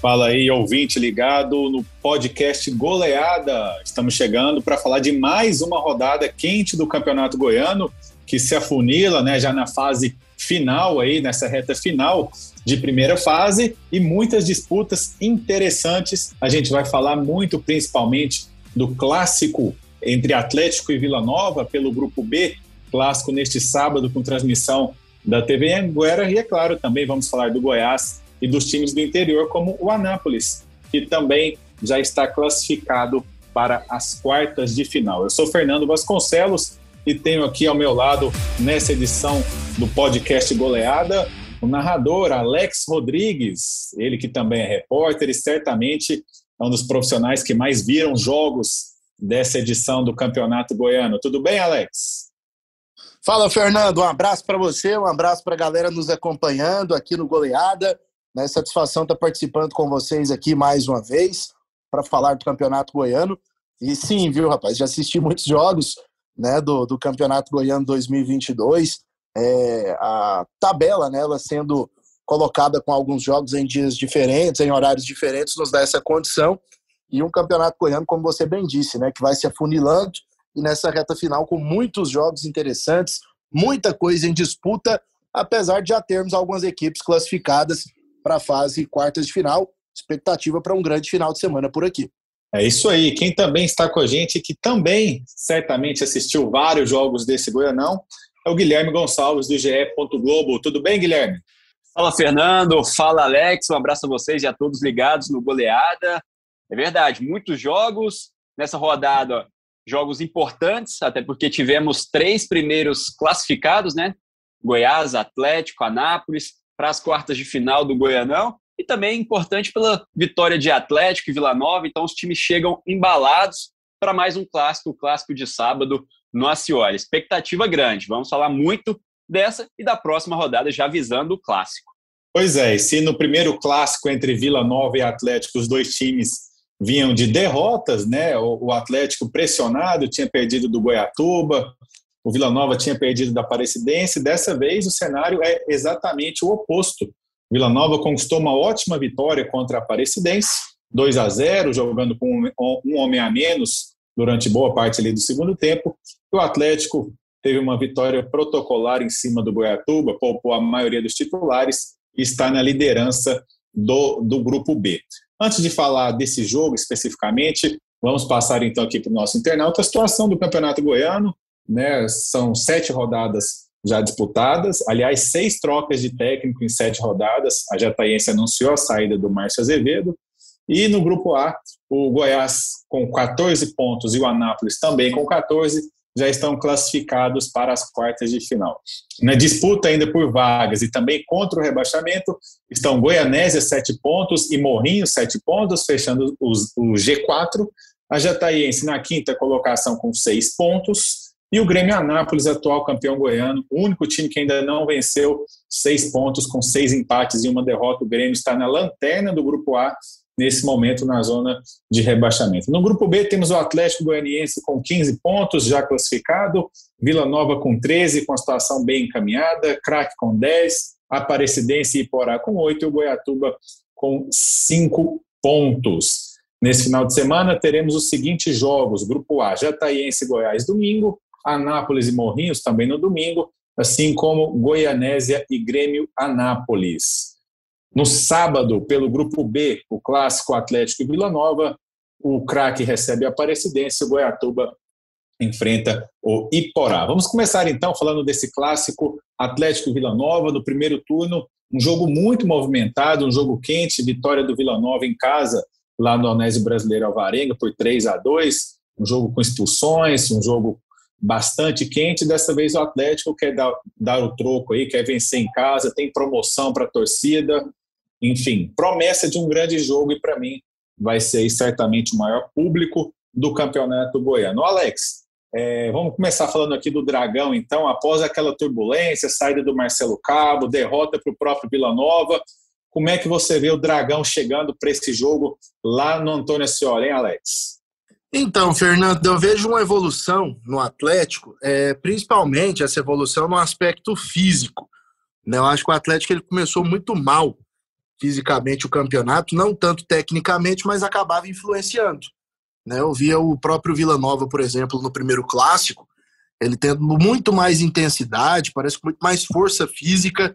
Fala aí, ouvinte ligado no podcast Goleada. Estamos chegando para falar de mais uma rodada quente do Campeonato Goiano, que se afunila, né, já na fase final aí, nessa reta final de primeira fase e muitas disputas interessantes. A gente vai falar muito principalmente do clássico entre Atlético e Vila Nova pelo grupo B, clássico neste sábado com transmissão da TV Anguera e é claro, também vamos falar do Goiás e dos times do interior, como o Anápolis, que também já está classificado para as quartas de final. Eu sou Fernando Vasconcelos e tenho aqui ao meu lado, nessa edição do podcast Goleada, o narrador Alex Rodrigues, ele que também é repórter e certamente é um dos profissionais que mais viram jogos dessa edição do Campeonato Goiano. Tudo bem, Alex? Fala, Fernando. Um abraço para você, um abraço para a galera nos acompanhando aqui no Goleada. Né? Satisfação estar tá participando com vocês aqui mais uma vez para falar do Campeonato Goiano. E sim, viu, rapaz? Já assisti muitos jogos né, do, do Campeonato Goiano 2022. É, a tabela, né, ela sendo colocada com alguns jogos em dias diferentes, em horários diferentes, nos dá essa condição. E um campeonato goiano, como você bem disse, né, que vai se afunilando e nessa reta final com muitos jogos interessantes, muita coisa em disputa, apesar de já termos algumas equipes classificadas para a fase quartas de final. Expectativa para um grande final de semana por aqui. É isso aí. Quem também está com a gente, que também certamente assistiu vários jogos desse Goianão, é o Guilherme Gonçalves, do GE. Globo. Tudo bem, Guilherme? Fala, Fernando. Fala, Alex. Um abraço a vocês e a todos ligados no Goleada. É verdade, muitos jogos nessa rodada, jogos importantes, até porque tivemos três primeiros classificados, né? Goiás, Atlético, Anápolis, para as quartas de final do Goianão. E também importante pela vitória de Atlético e Vila Nova. Então, os times chegam embalados para mais um clássico, o clássico de sábado no Acioli. Expectativa grande. Vamos falar muito dessa e da próxima rodada, já visando o clássico. Pois é, e se no primeiro clássico entre Vila Nova e Atlético os dois times vinham de derrotas, né? O, Atlético pressionado tinha perdido do Goiatuba, o Vila Nova tinha perdido da Aparecidense. Dessa vez, o cenário é exatamente o oposto. Vila Nova conquistou uma ótima vitória contra a Aparecidense, 2 a 0, jogando com um homem a menos durante boa parte ali do segundo tempo. O Atlético teve uma vitória protocolar em cima do Goiatuba, poupou a maioria dos titulares e está na liderança do, do grupo B. Antes de falar desse jogo especificamente, vamos passar então aqui para o nosso internauta a situação do Campeonato Goiano né? São sete rodadas já disputadas, aliás, seis trocas de técnico em sete rodadas. A Jataiense anunciou a saída do Márcio Azevedo. E no grupo A, o Goiás com 14 pontos e o Anápolis também com 14 já estão classificados para as quartas de final. Na disputa ainda por vagas e também contra o rebaixamento estão Goianésia, 7 pontos, e Morrinho, 7 pontos, fechando os, o G4. A Jataiense na quinta colocação com 6 pontos. E o Grêmio Anápolis, atual campeão goiano, o único time que ainda não venceu, seis pontos com seis empates e uma derrota. O Grêmio está na lanterna do Grupo A, nesse momento na zona de rebaixamento. No Grupo B temos o Atlético Goianiense com 15 pontos, já classificado, Vila Nova com 13, com a situação bem encaminhada, Craque com 10, Aparecidense e Iporá com 8 e o Goiatuba com 5 pontos. Nesse final de semana teremos os seguintes jogos: Grupo A, Jataiense Goiás domingo, Anápolis e Morrinhos também no domingo, assim como Goianésia e Grêmio Anápolis. No sábado, pelo grupo B, o clássico Atlético e Vila Nova, o craque recebe a Aparecidense, o Goiatuba enfrenta o Iporá. Vamos começar então falando desse clássico Atlético Vila Nova, no primeiro turno, um jogo muito movimentado, um jogo quente, vitória do Vila Nova em casa, lá no Onésio Brasileiro Alvarenga, por 3 a 2 um jogo com expulsões, um jogo bastante quente. Dessa vez o Atlético quer dar, dar o troco aí, quer vencer em casa, tem promoção para a torcida. Enfim, promessa de um grande jogo e para mim vai ser certamente o maior público do campeonato goiano. Alex, é, vamos começar falando aqui do Dragão, então. Após aquela turbulência, saída do Marcelo Cabo, derrota para o próprio Vila Nova, como é que você vê o Dragão chegando para esse jogo lá no Antônio Ascioli, hein, Alex? Então, Fernando, eu vejo uma evolução no Atlético, é, principalmente essa evolução no aspecto físico. Né? Eu acho que o Atlético ele começou muito mal fisicamente o campeonato, não tanto tecnicamente, mas acabava influenciando. Né? Eu via o próprio Vila Nova, por exemplo, no primeiro clássico, ele tendo muito mais intensidade, parece muito mais força física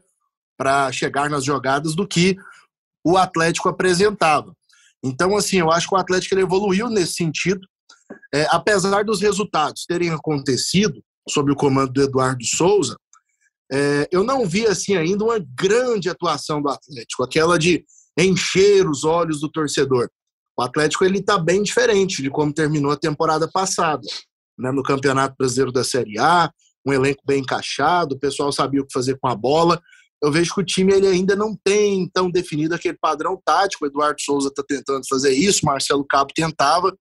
para chegar nas jogadas do que o Atlético apresentava. Então, assim, eu acho que o Atlético evoluiu nesse sentido. É, apesar dos resultados terem acontecido sob o comando do Eduardo Souza, é, eu não vi assim ainda uma grande atuação do Atlético, aquela de encher os olhos do torcedor. O Atlético ele está bem diferente de como terminou a temporada passada, né, no Campeonato Brasileiro da Série A, um elenco bem encaixado, o pessoal sabia o que fazer com a bola. Eu vejo que o time ele ainda não tem tão definido aquele padrão tático. O Eduardo Souza está tentando fazer isso, Marcelo Cabo tentava.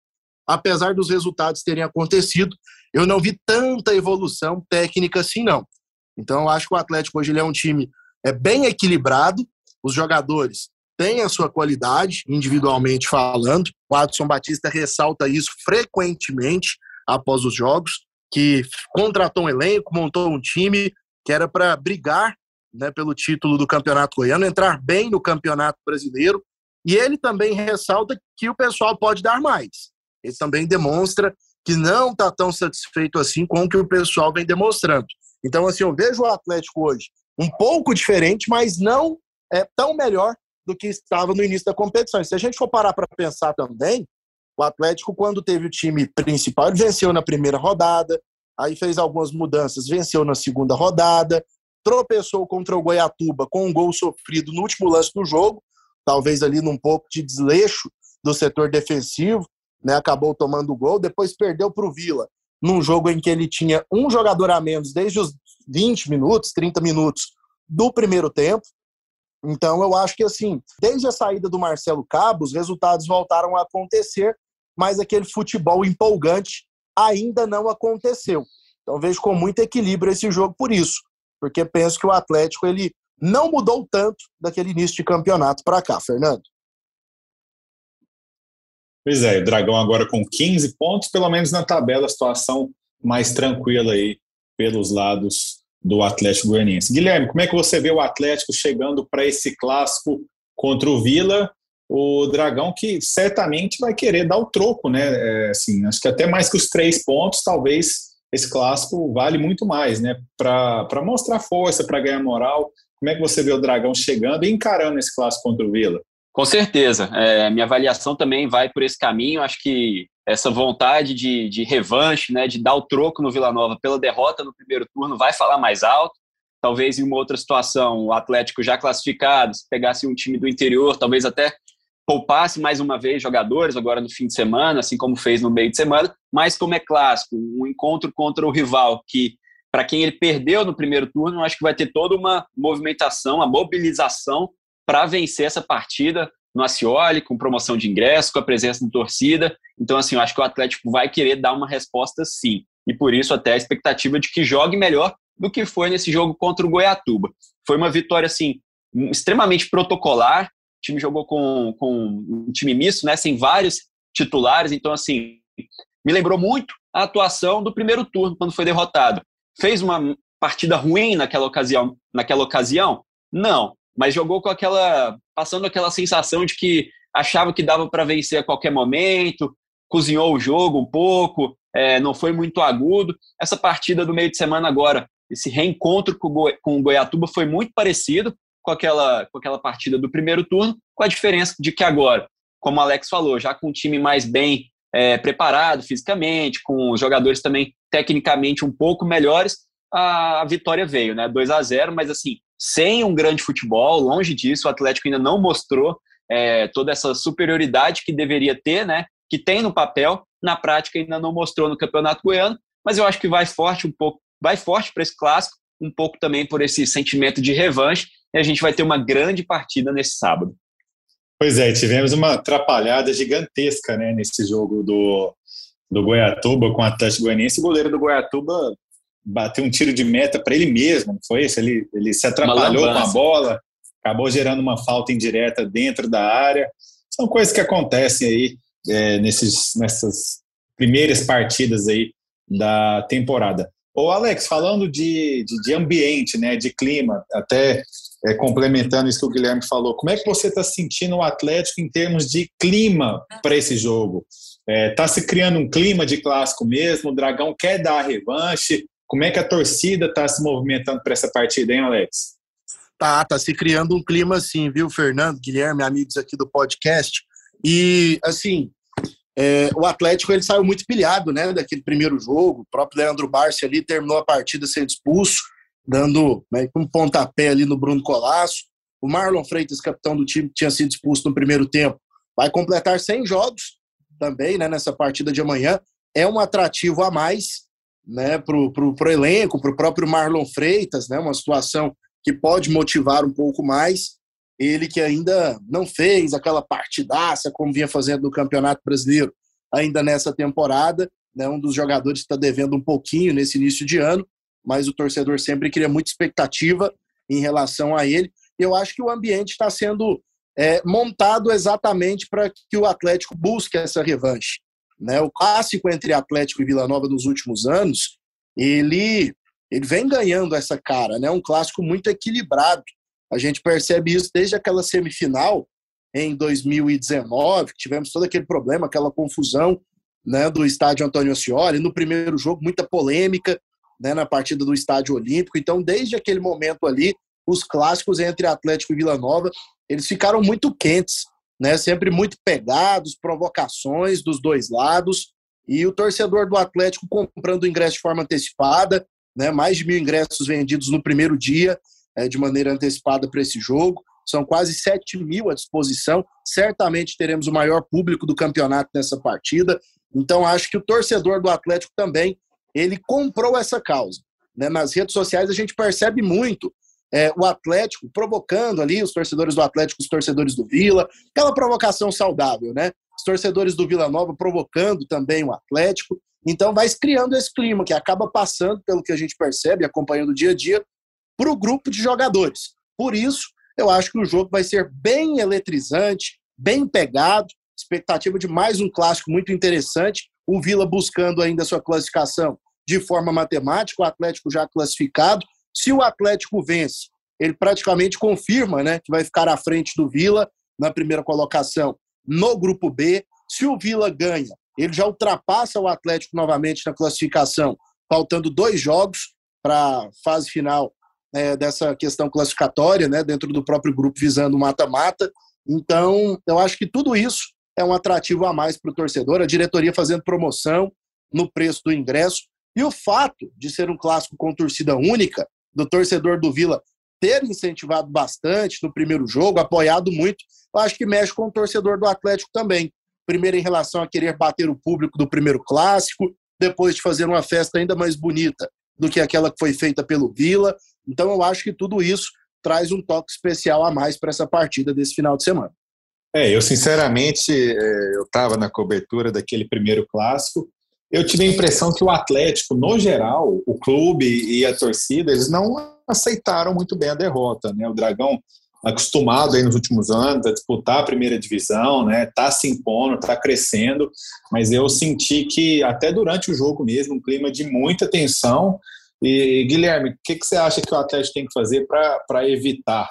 Apesar dos resultados terem acontecido, eu não vi tanta evolução técnica assim, não. Então, eu acho que o Atlético hoje ele é um time é bem equilibrado, os jogadores têm a sua qualidade, individualmente falando. O Adson Batista ressalta isso frequentemente após os jogos, que contratou um elenco, montou um time que era para brigar né, pelo título do Campeonato Goiano, entrar bem no Campeonato Brasileiro. E ele também ressalta que o pessoal pode dar mais. Ele também demonstra que não está tão satisfeito assim com o que o pessoal vem demonstrando. Então, assim, eu vejo o Atlético hoje um pouco diferente, mas não é tão melhor do que estava no início da competição. E se a gente for parar para pensar também, o Atlético, quando teve o time principal, ele venceu na primeira rodada, aí fez algumas mudanças, venceu na segunda rodada, tropeçou contra o Goiatuba com um gol sofrido no último lance do jogo, talvez ali num pouco de desleixo do setor defensivo, né, acabou tomando o gol, depois perdeu para o Vila, num jogo em que ele tinha um jogador a menos desde os 20 minutos, 30 minutos do primeiro tempo. Então, eu acho que, assim, desde a saída do Marcelo Cabo, os resultados voltaram a acontecer, mas aquele futebol empolgante ainda não aconteceu. Então, vejo com muito equilíbrio esse jogo por isso, porque penso que o Atlético ele não mudou tanto daquele início de campeonato para cá, Fernando. Pois é, o Dragão agora com 15 pontos, pelo menos na tabela, a situação mais tranquila aí pelos lados do Atlético Goianiense. Guilherme, como é que você vê o Atlético chegando para esse clássico contra o Vila? O Dragão que certamente vai querer dar o troco, né? É, assim, acho que até mais que os três pontos, talvez esse clássico vale muito mais, né? Para mostrar força, para ganhar moral. Como é que você vê o Dragão chegando e encarando esse clássico contra o Vila? Com certeza. É, minha avaliação também vai por esse caminho. Acho que essa vontade de, de revanche, né, de dar o troco no Vila Nova pela derrota no primeiro turno, vai falar mais alto. Talvez em uma outra situação, o Atlético já classificado, se pegasse um time do interior, talvez até poupasse mais uma vez jogadores agora no fim de semana, assim como fez no meio de semana. Mas como é clássico, um encontro contra o rival que para quem ele perdeu no primeiro turno, acho que vai ter toda uma movimentação, uma mobilização para vencer essa partida no Acioli, com promoção de ingresso, com a presença da torcida. Então, assim, eu acho que o Atlético vai querer dar uma resposta sim. E por isso até a expectativa de que jogue melhor do que foi nesse jogo contra o Goiatuba. Foi uma vitória, assim, extremamente protocolar. Time jogou com, com um time misto, né, sem vários titulares. Então, assim, me lembrou muito a atuação do primeiro turno, quando foi derrotado. Fez uma partida ruim naquela ocasião? Naquela ocasião? Não mas jogou com aquela passando aquela sensação de que achava que dava para vencer a qualquer momento, cozinhou o jogo um pouco, é, não foi muito agudo. Essa partida do meio de semana agora, esse reencontro com o Goiatuba foi muito parecido com aquela, com aquela partida do primeiro turno, com a diferença de que agora, como o Alex falou, já com um time mais bem é, preparado fisicamente, com os jogadores também tecnicamente um pouco melhores, a, a vitória veio, né? 2 a 0 mas assim, sem um grande futebol, longe disso, o Atlético ainda não mostrou é, toda essa superioridade que deveria ter, né? Que tem no papel, na prática ainda não mostrou no Campeonato Goiano, mas eu acho que vai forte um pouco, vai forte para esse clássico, um pouco também por esse sentimento de revanche, e a gente vai ter uma grande partida nesse sábado. Pois é, tivemos uma atrapalhada gigantesca né, nesse jogo do, do Goiatuba com o Atlético Goianiense. O goleiro do Goiatuba bateu um tiro de meta para ele mesmo, não foi isso? Ele, ele se atrapalhou com a bola, acabou gerando uma falta indireta dentro da área. São coisas que acontecem aí é, nesses, nessas primeiras partidas aí da temporada. Ô Alex, falando de, de, de, ambiente, né, de clima, até é, complementando isso que o Guilherme falou, como é que você está sentindo o Atlético em termos de clima para esse jogo? Está é, tá se criando um clima de clássico mesmo? O Dragão quer dar a revanche? Como é que a torcida está se movimentando para essa partida, hein, Alex? Tá, tá se criando um clima assim, viu, Fernando, Guilherme, amigos aqui do podcast. E, assim, é, o Atlético ele saiu muito pilhado, né, daquele primeiro jogo. O próprio Leandro Barsi ali terminou a partida sendo expulso, dando né, um pontapé ali no Bruno Colasso. O Marlon Freitas, capitão do time, que tinha sido expulso no primeiro tempo, vai completar 100 jogos também, né, nessa partida de amanhã. É um atrativo a mais, né, pro, pro elenco, pro próprio Marlon Freitas, né, uma situação que pode motivar um pouco mais. Ele que ainda não fez aquela partidaça como vinha fazendo no Campeonato Brasileiro ainda nessa temporada, né, um dos jogadores que está devendo um pouquinho nesse início de ano, mas o torcedor sempre cria muita expectativa em relação a ele. Eu acho que o ambiente está sendo é, montado exatamente para que o Atlético busque essa revanche. Né? O clássico entre Atlético e Vila Nova nos últimos anos, ele, ele vem ganhando essa cara, né? um clássico muito equilibrado. A gente percebe isso desde aquela semifinal em 2019, que tivemos todo aquele problema, aquela confusão né, do estádio Antônio Ascioli. No primeiro jogo, muita polêmica né, na partida do estádio Olímpico. Então, desde aquele momento ali, os clássicos entre Atlético e Vila Nova, eles ficaram muito quentes, né, sempre muito pegados, provocações dos dois lados. E o torcedor do Atlético comprando ingresso de forma antecipada, né, mais de mil ingressos vendidos no primeiro dia, é, de maneira antecipada para esse jogo. São quase 7 mil à disposição. Certamente teremos o maior público do campeonato nessa partida. Então, acho que o torcedor do Atlético também ele comprou essa causa. Né? Nas redes sociais a gente percebe muito é, o Atlético provocando ali os torcedores do Atlético, os torcedores do Vila, aquela provocação saudável, né? Os torcedores do Vila Nova provocando também o Atlético. Então vai criando esse clima que acaba passando, pelo que a gente percebe, acompanhando o dia a dia, para o grupo de jogadores. Por isso, eu acho que o jogo vai ser bem eletrizante, bem pegado, expectativa de mais um clássico muito interessante. O Vila buscando ainda sua classificação de forma matemática, o Atlético já classificado. Se o Atlético vence, ele praticamente confirma né, que vai ficar à frente do Vila na primeira colocação no grupo B. Se o Vila ganha, ele já ultrapassa o Atlético novamente na classificação, faltando dois jogos para a fase final é, dessa questão classificatória, né, dentro do próprio grupo visando mata-mata. Então, eu acho que tudo isso é um atrativo a mais para o torcedor, a diretoria fazendo promoção no preço do ingresso. E o fato de ser um clássico com torcida única, do torcedor do Vila ter incentivado bastante no primeiro jogo, apoiado muito, eu acho que mexe com o torcedor do Atlético também. Primeiro, em relação a querer bater o público do primeiro clássico, depois de fazer uma festa ainda mais bonita do que aquela que foi feita pelo Vila. Então, eu acho que tudo isso traz um toque especial a mais para essa partida desse final de semana. É, eu sinceramente, é, eu estava na cobertura daquele primeiro clássico. Eu tive a impressão que o Atlético, no geral, o clube e a torcida, eles não aceitaram muito bem a derrota. Né? O Dragão, acostumado aí nos últimos anos a disputar a primeira divisão, né? Tá se impondo, tá crescendo, mas eu senti que até durante o jogo mesmo, um clima de muita tensão e, Guilherme, o que, que você acha que o Atlético tem que fazer para evitar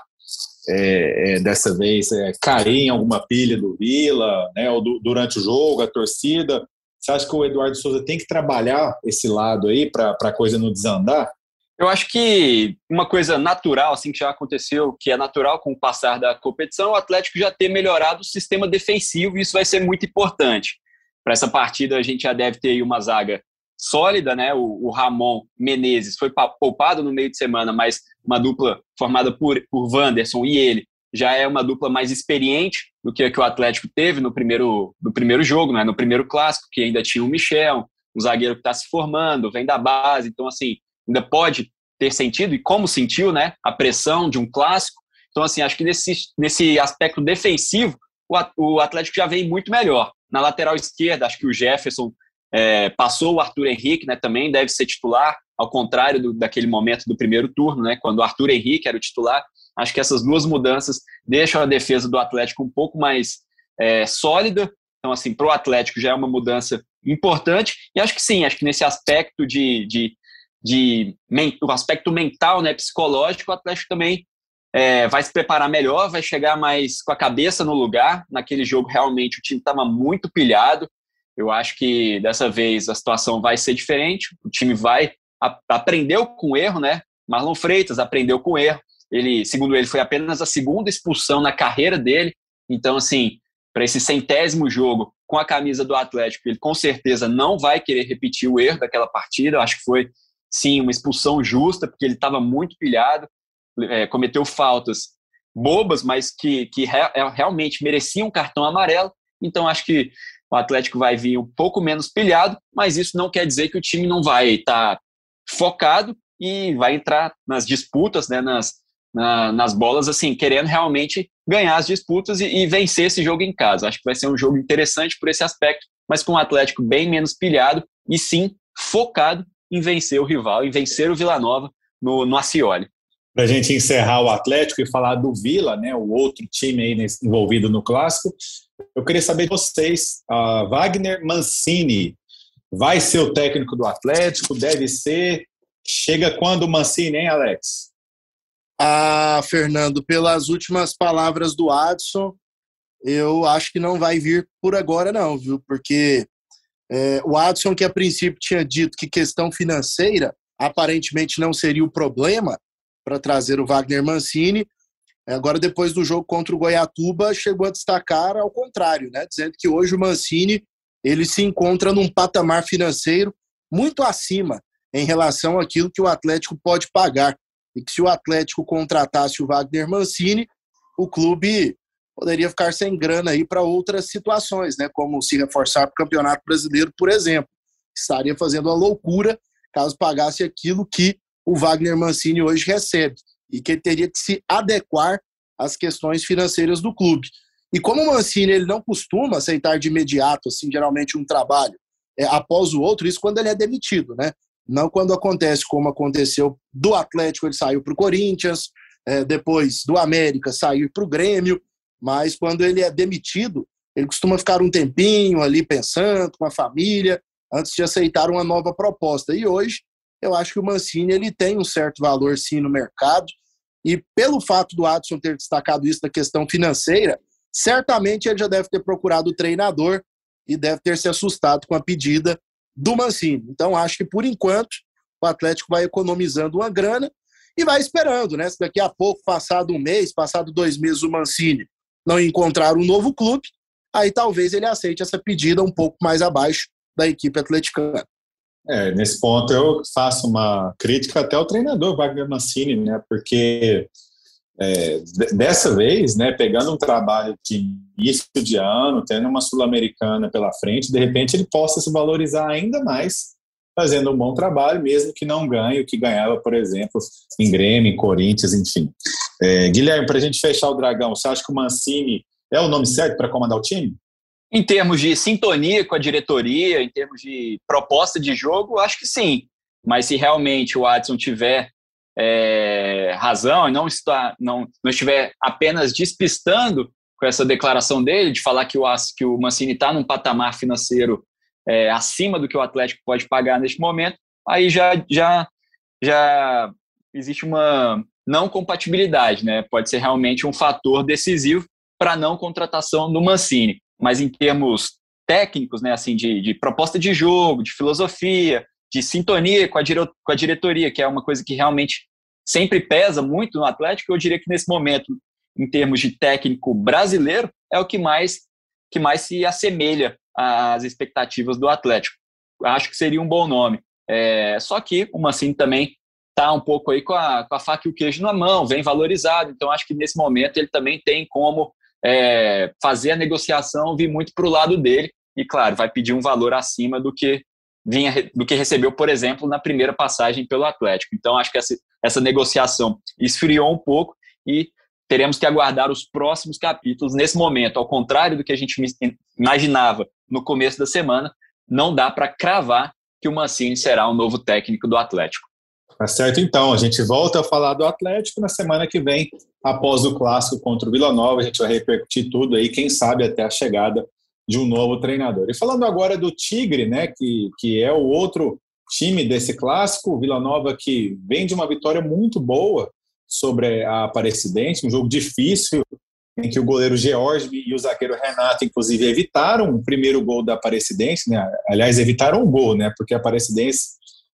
é, é, dessa vez é, cair em alguma pilha do Vila, né, do, durante o jogo, a torcida? Você acha que o Eduardo Souza tem que trabalhar esse lado aí para a coisa não desandar? Eu acho que uma coisa natural, assim, que já aconteceu, que é natural com o passar da competição, o Atlético já ter melhorado o sistema defensivo, e isso vai ser muito importante. Para essa partida, a gente já deve ter aí uma zaga sólida, né? O, o, Ramon Menezes foi poupado no meio de semana, mas uma dupla formada por, por Wanderson e ele já é uma dupla mais experiente do que a que o Atlético teve no primeiro, no primeiro jogo, né? no primeiro clássico, que ainda tinha o Michel, um zagueiro que está se formando, vem da base, então assim, ainda pode ter sentido, e como sentiu, né? A pressão de um clássico. Então, assim, acho que nesse, nesse aspecto defensivo, o Atlético já vem muito melhor. Na lateral esquerda, acho que o Jefferson é, passou o Arthur Henrique, né, também deve ser titular, ao contrário do, daquele momento do primeiro turno, né, quando o Arthur Henrique era o titular. Acho que essas duas mudanças deixam a defesa do Atlético um pouco mais é, sólida. Então, assim, para o Atlético já é uma mudança importante. E acho que sim, acho que nesse aspecto de, de, de o aspecto mental, né, psicológico, o Atlético também é, vai se preparar melhor, vai chegar mais com a cabeça no lugar. Naquele jogo, realmente, o time estava muito pilhado. Eu acho que dessa vez a situação vai ser diferente. O time vai a, aprendeu com o erro, né? Marlon Freitas aprendeu com o erro. Ele, segundo ele, foi apenas a segunda expulsão na carreira dele. Então, assim, para esse centésimo jogo com a camisa do Atlético, ele com certeza não vai querer repetir o erro daquela partida. Eu acho que foi, sim, uma expulsão justa, porque ele estava muito pilhado, é, cometeu faltas bobas, mas que, que é, realmente mereciam um cartão amarelo. Então, acho que o Atlético vai vir um pouco menos pilhado, mas isso não quer dizer que o time não vai estar tá focado e vai entrar nas disputas, né, nas, na, nas bolas, assim, querendo realmente ganhar as disputas e, e, vencer esse jogo em casa. Acho que vai ser um jogo interessante por esse aspecto, mas com o Atlético bem menos pilhado e sim focado em vencer o rival, em vencer o Vila Nova no, no Acioli. Para a gente encerrar o Atlético e falar do Vila, né, o outro time aí envolvido no clássico, eu queria saber de vocês, Wagner Mancini vai ser o técnico do Atlético? Deve ser? Chega quando o Mancini, hein, Alex? Ah, Fernando, pelas últimas palavras do Adson, eu acho que não vai vir por agora, não, viu? Porque é, o Adson, que a princípio tinha dito que questão financeira aparentemente não seria o problema para trazer o Wagner Mancini, agora depois do jogo contra o Goiatuba chegou a destacar ao contrário, né? Dizendo que hoje o Mancini ele se encontra num patamar financeiro muito acima em relação àquilo que o Atlético pode pagar e que se o Atlético contratasse o Wagner Mancini, o clube poderia ficar sem grana aí para outras situações, né? Como se reforçar para o Campeonato Brasileiro, por exemplo. Estaria fazendo uma loucura caso pagasse aquilo que o Wagner Mancini hoje recebe e que ele teria que se adequar às questões financeiras do clube. E como o Mancini ele não costuma aceitar de imediato, assim, geralmente um trabalho é, após o outro, isso quando ele é demitido, né? Não quando acontece como aconteceu do Atlético, ele saiu para o Corinthians, é, depois do América saiu para o Grêmio, mas quando ele é demitido, ele costuma ficar um tempinho ali pensando com a família, antes de aceitar uma nova proposta. E hoje, eu acho que o Mancini ele tem um certo valor sim no mercado, e pelo fato do Adson ter destacado isso da questão financeira, certamente ele já deve ter procurado o treinador e deve ter se assustado com a pedida do Mancini. Então, acho que por enquanto o Atlético vai economizando uma grana e vai esperando, né? Se daqui a pouco, passado um mês, passado dois meses, o Mancini não encontrar um novo clube, aí talvez ele aceite essa pedida um pouco mais abaixo da equipe atleticana. É, nesse ponto eu faço uma crítica até ao treinador Wagner Mancini, né? Porque é, dessa vez, né, pegando um trabalho de início de ano, tendo uma sul-americana pela frente, de repente ele possa se valorizar ainda mais, fazendo um bom trabalho, mesmo que não ganhe o que ganhava, por exemplo, em Grêmio, em Corinthians, enfim. É, Guilherme, para a gente fechar o Dragão, você acha que o Mancini é o nome certo para comandar o time? Em termos de sintonia com a diretoria, em termos de proposta de jogo, acho que sim. Mas se realmente o Adson tiver é, razão e não, está, não, não estiver apenas despistando com essa declaração dele de falar que o, que o Mancini está num patamar financeiro é, acima do que o Atlético pode pagar neste momento, aí já, já, já existe uma não compatibilidade, né? Pode ser realmente um fator decisivo para a não contratação do Mancini. Mas em termos técnicos, né, assim, de, de proposta de jogo, de filosofia, de sintonia com a, com a diretoria, que é uma coisa que realmente sempre pesa muito no Atlético. Eu diria que nesse momento, em termos de técnico brasileiro, é o que mais, que mais se assemelha às expectativas do Atlético. Acho que seria um bom nome. É, só que o Mancini também está um pouco aí com a, com a faca e o queijo na mão, vem valorizado. Então acho que nesse momento ele também tem como é, fazer a negociação vir muito para o lado dele. E claro, vai pedir um valor acima do que vinha do que recebeu, por exemplo, na primeira passagem pelo Atlético. Então, acho que essa, essa negociação esfriou um pouco e teremos que aguardar os próximos capítulos. Nesse momento, ao contrário do que a gente imaginava no começo da semana, não dá para cravar que o Mancini será o novo técnico do Atlético. Tá certo, então. A gente volta a falar do Atlético na semana que vem, após o clássico contra o Vila Nova. A gente vai repercutir tudo aí, quem sabe até a chegada de um novo treinador. E falando agora do Tigre, né, que, que é o outro time desse clássico, Vila Nova que vem de uma vitória muito boa sobre a Aparecidense, um jogo difícil, em que o goleiro George e o zagueiro Renato, inclusive, evitaram o primeiro gol da Aparecidense, né? aliás, evitaram o gol, né? porque a Aparecidense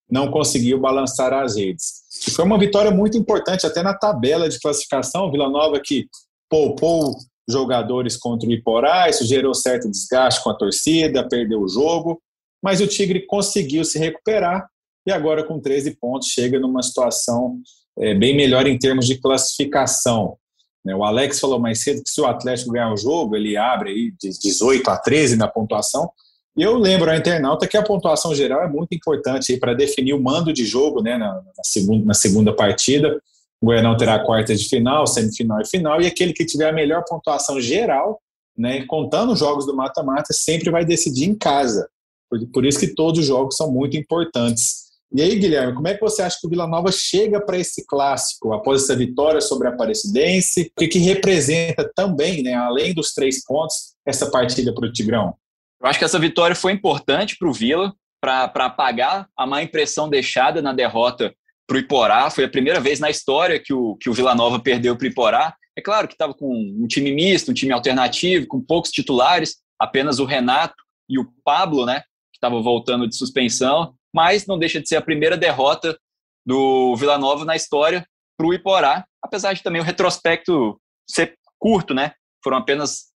não conseguiu balançar as redes. E foi uma vitória muito importante, até na tabela de classificação, Vila Nova que poupou jogadores contra o Iporá, isso gerou certo desgaste com a torcida, perdeu o jogo, mas o Tigre conseguiu se recuperar e agora com 13 pontos chega numa situação é, bem melhor em termos de classificação. Né? O Alex falou mais cedo que se o Atlético ganhar o jogo, ele abre aí de 18 a 13 na pontuação. E eu lembro ao internauta que a pontuação geral é muito importante para definir o mando de jogo né, na, na, segunda, na segunda partida. O Goianão terá quartas de final, semifinal e final, e aquele que tiver a melhor pontuação geral, né, contando os jogos do mata-mata, sempre vai decidir em casa. Por, por isso que todos os jogos são muito importantes. E aí, Guilherme, como é que você acha que o Vila Nova chega para esse clássico após essa vitória sobre a Aparecidense? O que, que representa também, né, além dos três pontos, essa partida para o Tigrão? Eu acho que essa vitória foi importante para o Vila, para apagar a má impressão deixada na derrota para o Iporá. Foi a primeira vez na história que o, que o Vila Nova perdeu para o Iporá. É claro que estava com um time misto, um time alternativo, com poucos titulares, apenas o Renato e o Pablo, né, que estava voltando de suspensão mas não deixa de ser a primeira derrota do Vila Nova na história para o Iporá, apesar de também o retrospecto ser curto, né? Foram apenas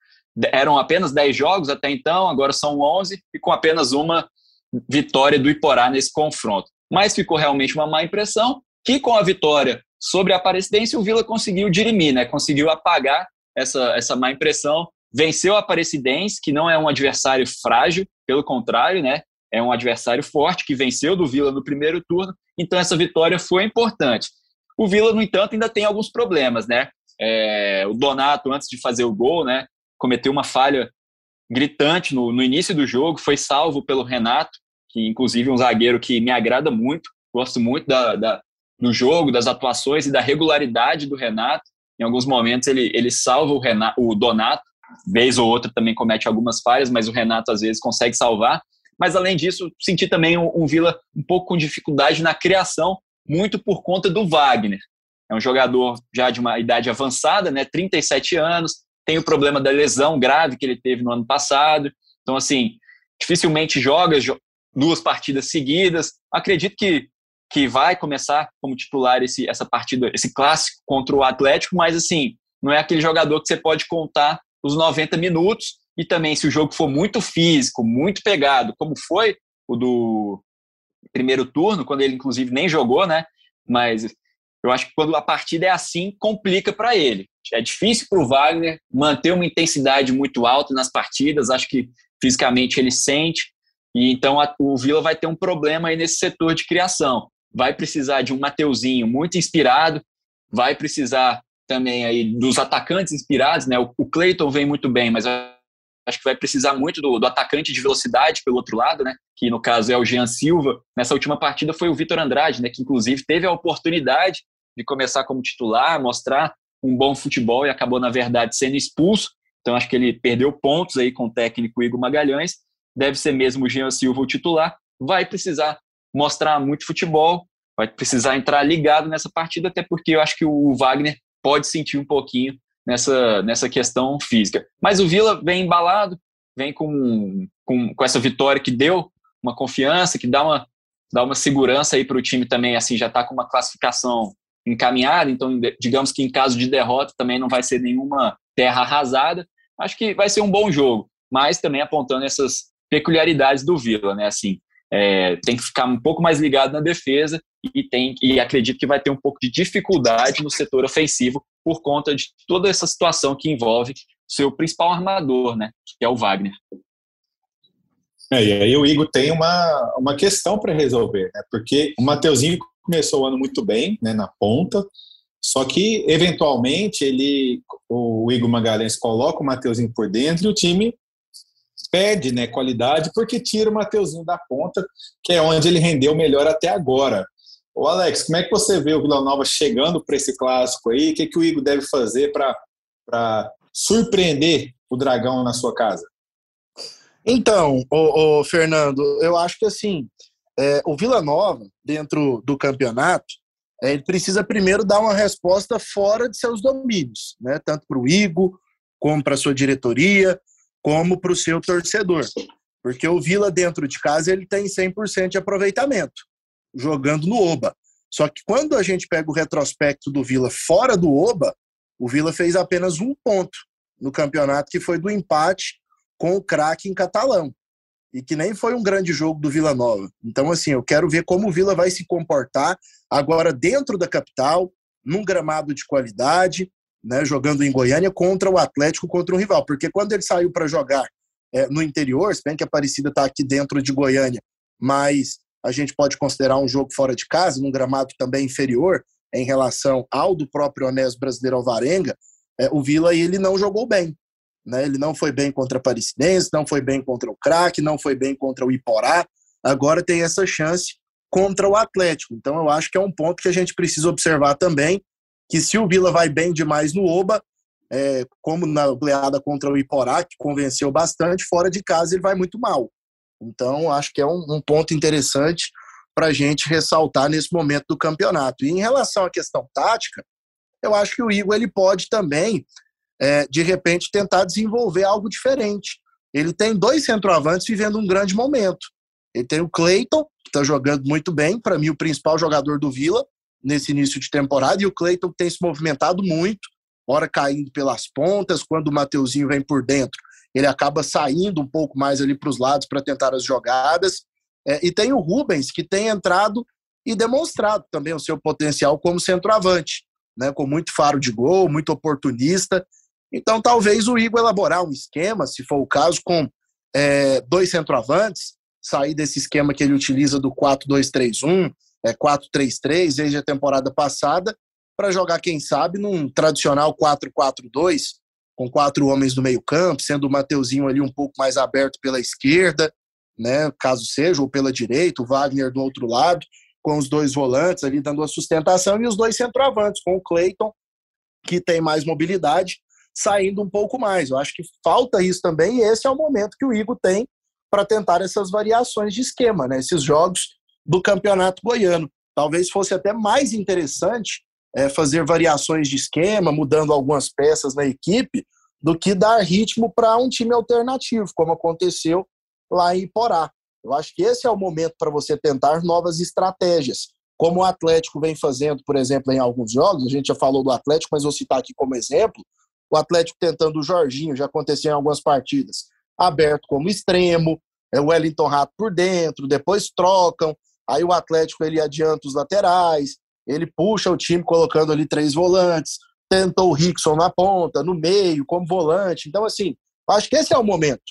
eram apenas 10 jogos até então, agora são 11 e com apenas uma vitória do Iporá nesse confronto. Mas ficou realmente uma má impressão que com a vitória sobre a Aparecidense o Vila conseguiu dirimir, né? Conseguiu apagar essa essa má impressão, venceu a Aparecidense, que não é um adversário frágil, pelo contrário, né? é um adversário forte que venceu do Vila no primeiro turno, então essa vitória foi importante. O Vila, no entanto, ainda tem alguns problemas, né? É, o Donato, antes de fazer o gol, né, cometeu uma falha gritante no, no início do jogo, foi salvo pelo Renato, que inclusive é um zagueiro que me agrada muito, gosto muito da, da, do jogo, das atuações e da regularidade do Renato. Em alguns momentos ele, ele salva o, Renato, o Donato, vez ou outra também comete algumas falhas, mas o Renato às vezes consegue salvar. Mas, além disso, senti também um, um Vila um pouco com dificuldade na criação, muito por conta do Wagner. É um jogador já de uma idade avançada, né, 37 anos, tem o problema da lesão grave que ele teve no ano passado. Então, assim, dificilmente joga duas partidas seguidas. Acredito que, que vai começar como titular esse, essa partida, esse clássico contra o Atlético, mas, assim, não é aquele jogador que você pode contar os 90 minutos e também, se o jogo for muito físico, muito pegado, como foi o do primeiro turno, quando ele inclusive nem jogou, né? Mas eu acho que quando a partida é assim, complica para ele. É difícil para o Wagner manter uma intensidade muito alta nas partidas. Acho que fisicamente ele sente. E então a, o Vila vai ter um problema aí nesse setor de criação. Vai precisar de um Mateuzinho muito inspirado, vai precisar também aí dos atacantes inspirados, né? O, Cleiton vem muito bem, mas acho que vai precisar muito do, do, atacante de velocidade pelo outro lado, né? Que no caso é o Jean Silva. Nessa última partida foi o Vitor Andrade, né? Que inclusive teve a oportunidade de começar como titular, mostrar um bom futebol e acabou na verdade sendo expulso. Então acho que ele perdeu pontos aí com o técnico Igor Magalhães. Deve ser mesmo o Jean Silva o titular. Vai precisar mostrar muito futebol, vai precisar entrar ligado nessa partida, até porque eu acho que o Wagner pode sentir um pouquinho nessa, nessa questão física. Mas o Vila vem embalado, vem com, com, com essa vitória que deu uma confiança, que dá uma, dá uma segurança aí para o time também, assim, já está com uma classificação encaminhada, então digamos que em caso de derrota também não vai ser nenhuma terra arrasada. Acho que vai ser um bom jogo, mas também apontando essas peculiaridades do Vila, né? Assim, é, tem que ficar um pouco mais ligado na defesa e tem e acredito que vai ter um pouco de dificuldade no setor ofensivo por conta de toda essa situação que envolve seu principal armador, né, que é o Wagner. É, e aí o Igor tem uma, uma questão para resolver, né, porque o Mateuzinho começou o ano muito bem, né, na ponta, só que eventualmente ele, o Igor Magalhães coloca o Mateuzinho por dentro e o time perde né, qualidade porque tira o Mateuzinho da ponta, que é onde ele rendeu melhor até agora. Ô Alex, como é que você vê o Vila Nova chegando para esse clássico aí? O que, que o Igor deve fazer para surpreender o Dragão na sua casa? Então, o, Fernando, eu acho que assim, é, o Vila Nova, dentro do campeonato, é, ele precisa primeiro dar uma resposta fora de seus domínios, né? tanto para o Igor, como para sua diretoria, como para o seu torcedor. Porque o Vila, dentro de casa, ele tem 100% de aproveitamento, jogando no Oba. Só que quando a gente pega o retrospecto do Vila fora do Oba, o Vila fez apenas um ponto no campeonato, que foi do empate com o craque em Catalão. E que nem foi um grande jogo do Vila Nova. Então, assim, eu quero ver como o Vila vai se comportar agora dentro da capital, num gramado de qualidade, né, jogando em Goiânia contra o Atlético, contra um rival. Porque quando ele saiu para jogar é, no interior, se bem que a Aparecida está aqui dentro de Goiânia, mas a gente pode considerar um jogo fora de casa, num gramado também inferior em relação ao do próprio Onésio Brasileiro Alvarenga, é, o Vila ele não jogou bem. Né? Ele não foi bem contra a Aparecidense, não foi bem contra o Crack, não foi bem contra o Iporá. Agora tem essa chance contra o Atlético. Então eu acho que é um ponto que a gente precisa observar também, que se o Vila vai bem demais no Oba, é, como na goleada contra o Iporá, que convenceu bastante, fora de casa ele vai muito mal. Então, acho que é um, um ponto interessante para a gente ressaltar nesse momento do campeonato. E em relação à questão tática, eu acho que o Igor ele pode também, é, de repente, tentar desenvolver algo diferente. Ele tem dois centroavantes vivendo um grande momento. Ele tem o Cleiton, que está jogando muito bem, para mim, o principal jogador do Vila nesse início de temporada, e o Cleiton tem se movimentado muito, hora caindo pelas pontas, quando o Mateuzinho vem por dentro, ele acaba saindo um pouco mais ali para os lados para tentar as jogadas. É, e tem o Rubens, que tem entrado e demonstrado também o seu potencial como centroavante, né, com muito faro de gol, muito oportunista. Então, talvez o Igor elaborar um esquema, se for o caso, com é, dois centroavantes, sair desse esquema que ele utiliza do 4-2-3-1, é, 4-3-3, desde a temporada passada, para jogar, quem sabe, num tradicional 4-4-2, com quatro homens no meio-campo, sendo o Mateuzinho ali um pouco mais aberto pela esquerda, né, caso seja, ou pela direita, o Wagner do outro lado, com os dois volantes ali dando a sustentação, e os dois centroavantes, com o Cleiton, que tem mais mobilidade, saindo um pouco mais. Eu acho que falta isso também, e esse é o momento que o Igor tem para tentar essas variações de esquema, né, esses jogos do Campeonato Goiano. Talvez fosse até mais interessante é, fazer variações de esquema, mudando algumas peças na equipe, do que dar ritmo para um time alternativo, como aconteceu lá em Iporá. Eu acho que esse é o momento para você tentar novas estratégias, como o Atlético vem fazendo, por exemplo, em alguns jogos. A gente já falou do Atlético, mas vou citar aqui como exemplo. O Atlético tentando o Jorginho, já aconteceu em algumas partidas, aberto como extremo, é o Wellington Rato por dentro, depois trocam, aí o Atlético ele adianta os laterais, ele puxa o time colocando ali três volantes, tentou o Rickson na ponta, no meio, como volante. Então, assim, acho que esse é o momento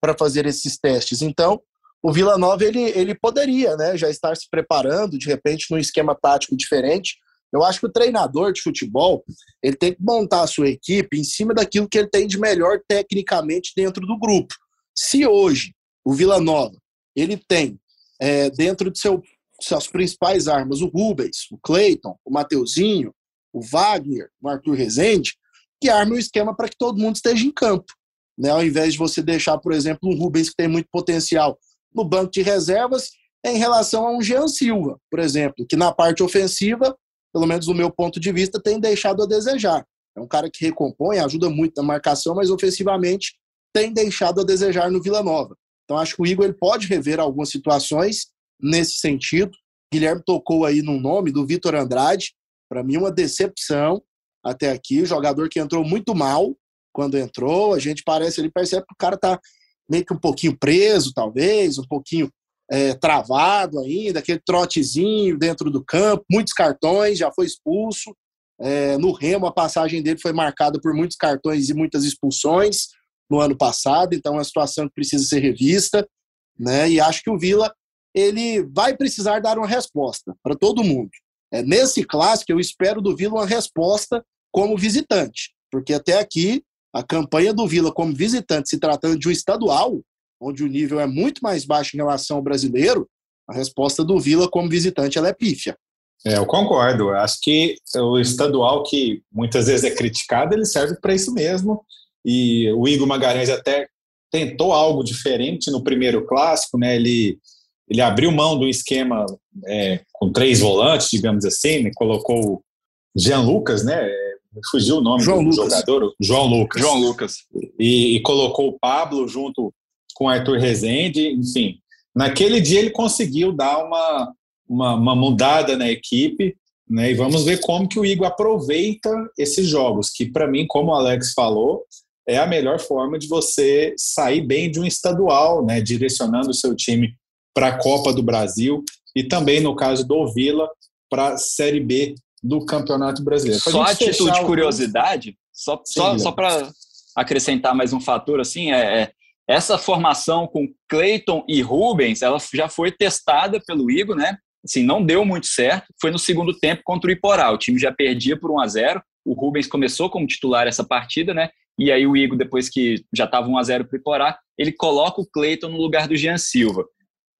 para fazer esses testes. Então, o Vila Nova ele, ele poderia né, já estar se preparando, de repente, num esquema tático diferente. Eu acho que o treinador de futebol ele tem que montar a sua equipe em cima daquilo que ele tem de melhor tecnicamente dentro do grupo. Se hoje o Vila Nova ele tem é, dentro de seu suas principais armas, o Rubens, o Cleiton, o Mateuzinho, o Wagner, o Arthur Rezende, que armam o esquema para que todo mundo esteja em campo. Né? Ao invés de você deixar, por exemplo, um Rubens que tem muito potencial no banco de reservas, em relação a um Jean Silva, por exemplo, que na parte ofensiva, pelo menos do meu ponto de vista, tem deixado a desejar. É um cara que recompõe, ajuda muito na marcação, mas ofensivamente tem deixado a desejar no Vila Nova. Então acho que o Igor ele pode rever algumas situações nesse sentido. Guilherme tocou aí no nome do Vitor Andrade, para mim uma decepção até aqui, jogador que entrou muito mal quando entrou, a gente parece ele percebe que o cara tá meio que um pouquinho preso, talvez, um pouquinho é, travado ainda, aquele trotezinho dentro do campo, muitos cartões, já foi expulso. É, no Remo, a passagem dele foi marcada por muitos cartões e muitas expulsões no ano passado, então é uma situação que precisa ser revista. Né? E acho que o Vila ele vai precisar dar uma resposta para todo mundo. É, nesse clássico, eu espero do Vila uma resposta como visitante, porque até aqui a campanha do Vila como visitante, se tratando de um estadual, onde o nível é muito mais baixo em relação ao brasileiro, a resposta do Vila como visitante ela é pífia. É, eu concordo. Acho que o estadual, que muitas vezes é criticado, ele serve para isso mesmo. E o Igor Magalhães até tentou algo diferente no primeiro clássico, né? Ele ele abriu mão do esquema é, com três volantes, digamos assim, né? colocou Jean Lucas, né? Fugiu o nome João do Lucas. jogador, João Lucas. João Lucas. E, e, colocou o Pablo junto com Arthur Rezende, enfim. Naquele dia ele conseguiu dar uma, uma, uma mudada na equipe, né? E vamos ver como que o Igor aproveita esses jogos, que para mim, como o Alex falou, é a melhor forma de você sair bem de um estadual, né? Direcionando o seu time para a Copa do Brasil e também, no caso do Vila, para a Série B do Campeonato Brasileiro. Só a título de curiosidade, só, só, só para acrescentar mais um fator, assim, é, é essa formação com Cleiton e Rubens, ela já foi testada pelo Igor, né? Assim, não deu muito certo. Foi no segundo tempo contra o Iporá. O time já perdia por 1 a 0 O Rubens começou como titular essa partida, né? E aí o Igor, depois que já estava 1 a 0 para o Iporá, ele coloca o Cleiton no lugar do Jean Silva,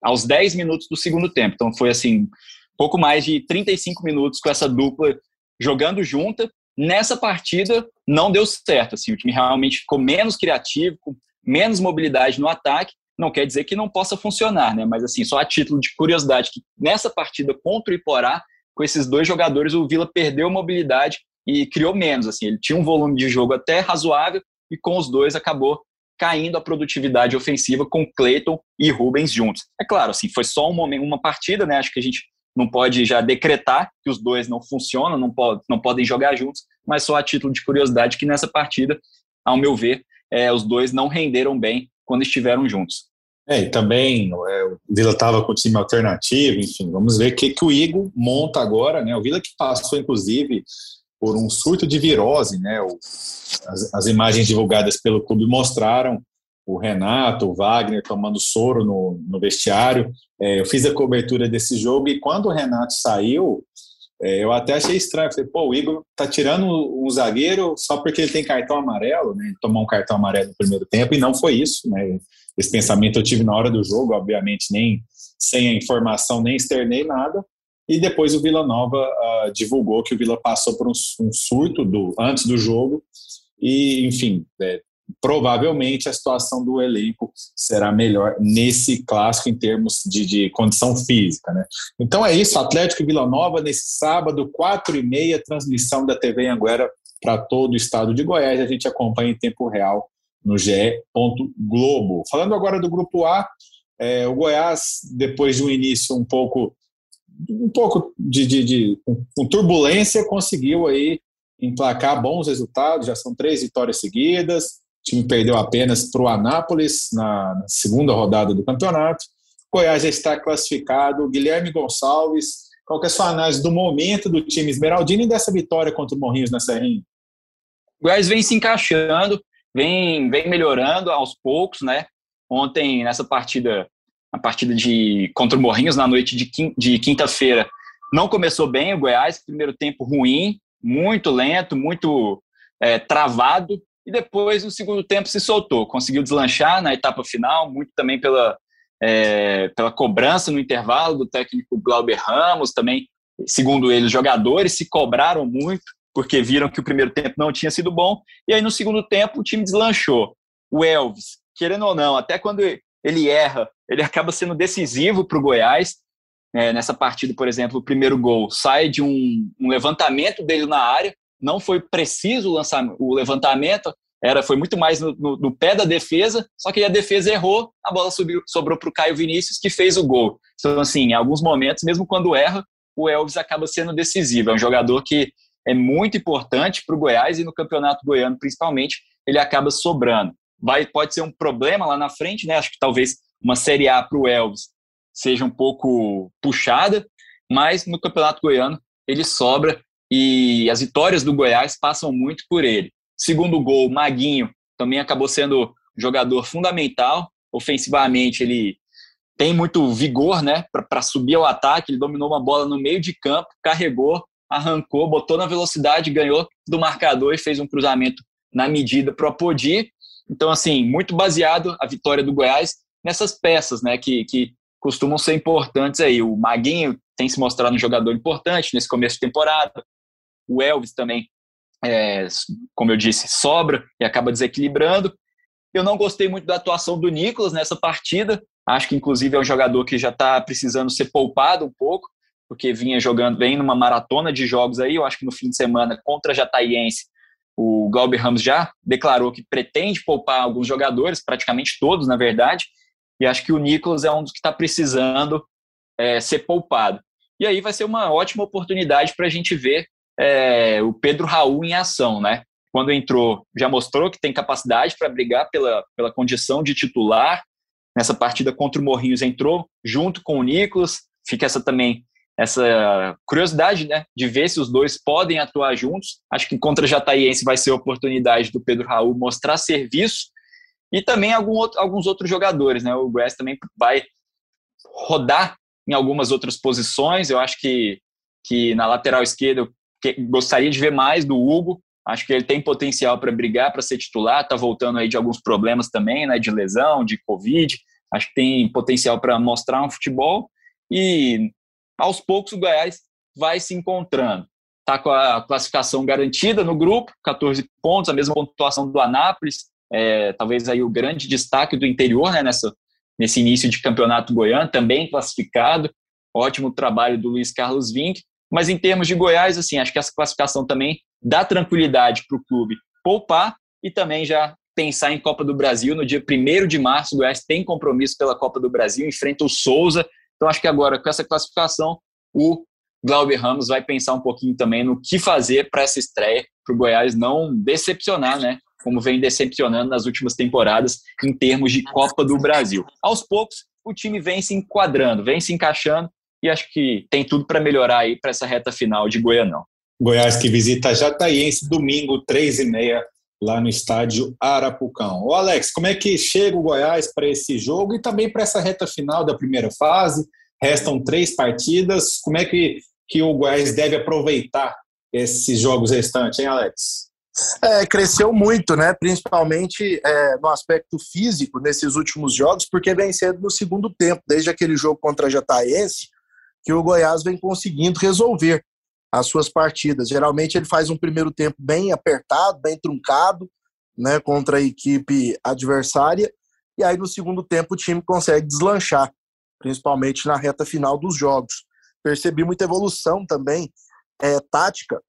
aos 10 minutos do segundo tempo. Então foi assim, pouco mais de 35 minutos com essa dupla jogando junta. Nessa partida não deu certo, assim, o time realmente ficou menos criativo, com menos mobilidade no ataque. Não quer dizer que não possa funcionar, né? Mas assim, só a título de curiosidade que nessa partida contra o Iporá, com esses dois jogadores, o Vila perdeu mobilidade e criou menos, assim, ele tinha um volume de jogo até razoável e com os dois acabou caindo a produtividade ofensiva com Cleiton e Rubens juntos. É claro, assim, foi só um momento, uma partida, né? Acho que a gente não pode já decretar que os dois não funcionam, não, pode, não podem jogar juntos, mas só a título de curiosidade que nessa partida, ao meu ver, é, os dois não renderam bem quando estiveram juntos. É, e também é, o Vila estava com o time alternativo, enfim, vamos ver o que, que o Igor monta agora, né? O Vila que passou, inclusive, por um surto de virose, né? As, as, imagens divulgadas pelo clube mostraram o Renato, o Wagner tomando soro no, no vestiário. É, eu fiz a cobertura desse jogo e quando o Renato saiu, é, eu até achei estranho. Falei, pô, o Igor tá tirando um zagueiro só porque ele tem cartão amarelo, né? Ele tomou um cartão amarelo no primeiro tempo e não foi isso, né? Esse pensamento eu tive na hora do jogo, obviamente, nem sem a informação, nem externei nada. E depois o Vila Nova uh, divulgou que o Vila passou por um, um, surto do, antes do jogo. E, enfim, é, provavelmente a situação do elenco será melhor nesse clássico em termos de, de condição física. Né? Então é isso, Atlético e Vila Nova nesse sábado, quatro e meia, transmissão da TV Anguera para todo o estado de Goiás. A gente acompanha em tempo real no GE. Globo. Falando agora do Grupo A, é, o Goiás, depois de um início um pouco um pouco de, de, de turbulência, conseguiu aí emplacar bons resultados, já são três vitórias seguidas, o time perdeu apenas para o Anápolis na, na, segunda rodada do campeonato, Goiás já está classificado, Guilherme Gonçalves, qual que é a sua análise do momento do time esmeraldino e dessa vitória contra o Morrinhos na Serrinha? O Goiás vem se encaixando, vem, vem melhorando aos poucos, né? Ontem, nessa partida a partida de contra o Morrinhos na noite de quinta-feira não começou bem o Goiás, primeiro tempo ruim, muito lento, muito é, travado, e depois o segundo tempo se soltou, conseguiu deslanchar na etapa final, muito também pela, é, pela cobrança no intervalo do técnico Glauber Ramos, também, segundo ele, os jogadores se cobraram muito, porque viram que o primeiro tempo não tinha sido bom, e aí no segundo tempo o time deslanchou. O Elvis, querendo ou não, até quando ele erra, ele acaba sendo decisivo para o Goiás. É, nessa partida, por exemplo, o primeiro gol sai de um, um levantamento dele na área, não foi preciso o, lançamento, o levantamento, era foi muito mais no, no, no, pé da defesa, só que a defesa errou, a bola subiu, sobrou para o Caio Vinícius, que fez o gol. Então, assim, em alguns momentos, mesmo quando erra, o Elvis acaba sendo decisivo. É um jogador que é muito importante para o Goiás e no campeonato goiano, principalmente, ele acaba sobrando. Vai, pode ser um problema lá na frente, né? Acho que talvez uma Série A para o Elvis seja um pouco puxada, mas no Campeonato Goiano ele sobra e as vitórias do Goiás passam muito por ele. Segundo gol, Maguinho também acabou sendo jogador fundamental. Ofensivamente, ele tem muito vigor né, para subir ao ataque. Ele dominou uma bola no meio de campo, carregou, arrancou, botou na velocidade, ganhou do marcador e fez um cruzamento na medida para o Apodi. Então, assim, muito baseado a vitória do Goiás nessas peças, né, que, que costumam ser importantes aí. O Maguinho tem se mostrado um jogador importante nesse começo de temporada. O Elvis também, é, como eu disse, sobra e acaba desequilibrando. Eu não gostei muito da atuação do Nicolas nessa partida. Acho que, inclusive, é um jogador que já está precisando ser poupado um pouco, porque vinha jogando bem numa maratona de jogos aí. Eu acho que no fim de semana, contra a Jataiense, o Glauber Ramos já declarou que pretende poupar alguns jogadores, praticamente todos, na verdade. E acho que o Nicolas é um dos que está precisando é, ser poupado. E aí vai ser uma ótima oportunidade para a gente ver é, o Pedro Raul em ação, né? Quando entrou, já mostrou que tem capacidade para brigar pela, pela condição de titular. Nessa partida contra o Morrinhos entrou junto com o Nicolas. Fica essa também essa curiosidade, né, de ver se os dois podem atuar juntos. Acho que contra Jataiense vai ser a oportunidade do Pedro Raul mostrar serviço e também outro, alguns outros jogadores, né? O Grass também vai rodar em algumas outras posições. Eu acho que, que na lateral esquerda eu gostaria de ver mais do Hugo. Acho que ele tem potencial para brigar, para ser titular. Está voltando aí de alguns problemas também, né? De lesão, de Covid. Acho que tem potencial para mostrar um futebol. E aos poucos o Goiás vai se encontrando. Está com a classificação garantida no grupo, 14 pontos, a mesma pontuação do Anápolis, é, talvez aí o grande destaque do interior né, nessa, nesse início de campeonato goiano, também classificado. Ótimo trabalho do Luiz Carlos Vinck. Mas em termos de Goiás, assim, acho que essa classificação também dá tranquilidade para o clube poupar e também já pensar em Copa do Brasil. No dia 1 de março, o Goiás tem compromisso pela Copa do Brasil, enfrenta o Souza. Então, acho que agora, com essa classificação, o Glauber Ramos vai pensar um pouquinho também no que fazer para essa estreia, para o Goiás não decepcionar, né? Como vem decepcionando nas últimas temporadas em termos de Copa do Brasil. Aos poucos, o time vem se enquadrando, vem se encaixando e acho que tem tudo para melhorar aí para essa reta final de Goianão. Goiás que visita Jataiense domingo, três e meia, lá no estádio Arapucão. Ô Alex, como é que chega o Goiás para esse jogo e também para essa reta final da primeira fase? Restam três partidas. Como é que, que o Goiás deve aproveitar esses jogos restantes, hein, Alex? É, cresceu muito, né? Principalmente é, no aspecto físico nesses últimos jogos, porque vem sendo no segundo tempo, desde aquele jogo contra a Jataense, que o Goiás vem conseguindo resolver as suas partidas. Geralmente ele faz um primeiro tempo bem apertado, bem truncado, né, contra a equipe adversária, e aí no segundo tempo o time consegue deslanchar, principalmente na reta final dos jogos. Percebi muita evolução também é, tática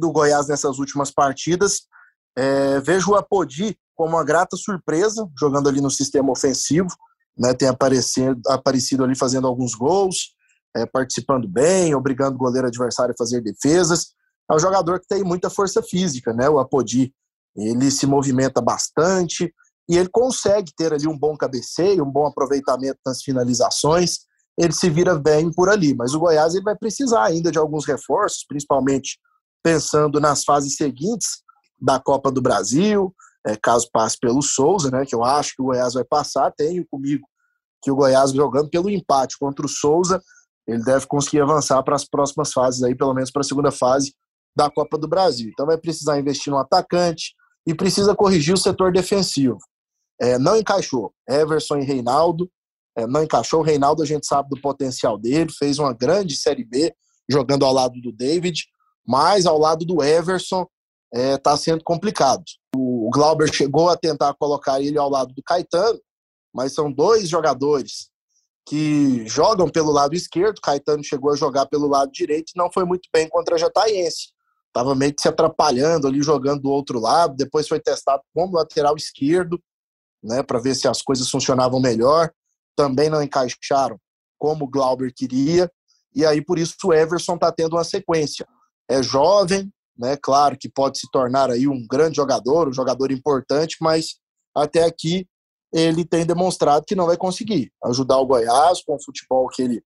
do Goiás nessas últimas partidas. É, vejo o Apodi como uma grata surpresa, jogando ali no sistema ofensivo, né, tem aparecido, aparecido ali fazendo alguns gols, é, participando bem, obrigando o goleiro adversário a fazer defesas. É um jogador que tem muita força física, né? O Apodi. Ele se movimenta bastante e ele consegue ter ali um bom cabeceio, um bom aproveitamento nas finalizações. Ele se vira bem por ali, mas o Goiás ele vai precisar ainda de alguns reforços, principalmente pensando nas fases seguintes da Copa do Brasil, é, caso passe pelo Souza, né, que eu acho que o Goiás vai passar. Tenho comigo que o Goiás jogando pelo empate contra o Souza ele deve conseguir avançar para as próximas fases aí, pelo menos para a segunda fase da Copa do Brasil. Então vai precisar investir no atacante e precisa corrigir o setor defensivo. É, não encaixou Everson e Reinaldo, é, não encaixou. O Reinaldo a gente sabe do potencial dele, fez uma grande Série B jogando ao lado do David, mas ao lado do Everson está é, tá sendo complicado. O, Glauber chegou a tentar colocar ele ao lado do Caetano, mas são dois jogadores que jogam pelo lado esquerdo. Caetano chegou a jogar pelo lado direito e não foi muito bem contra a Jataiense. Estava meio que se atrapalhando ali, jogando do outro lado. Depois foi testado como lateral esquerdo, né, para ver se as coisas funcionavam melhor. Também não encaixaram como o Glauber queria. E aí, por isso, o Everson está tendo uma sequência. É jovem, né, claro que pode se tornar aí um grande jogador, um jogador importante, mas até aqui ele tem demonstrado que não vai conseguir ajudar o Goiás com o futebol que ele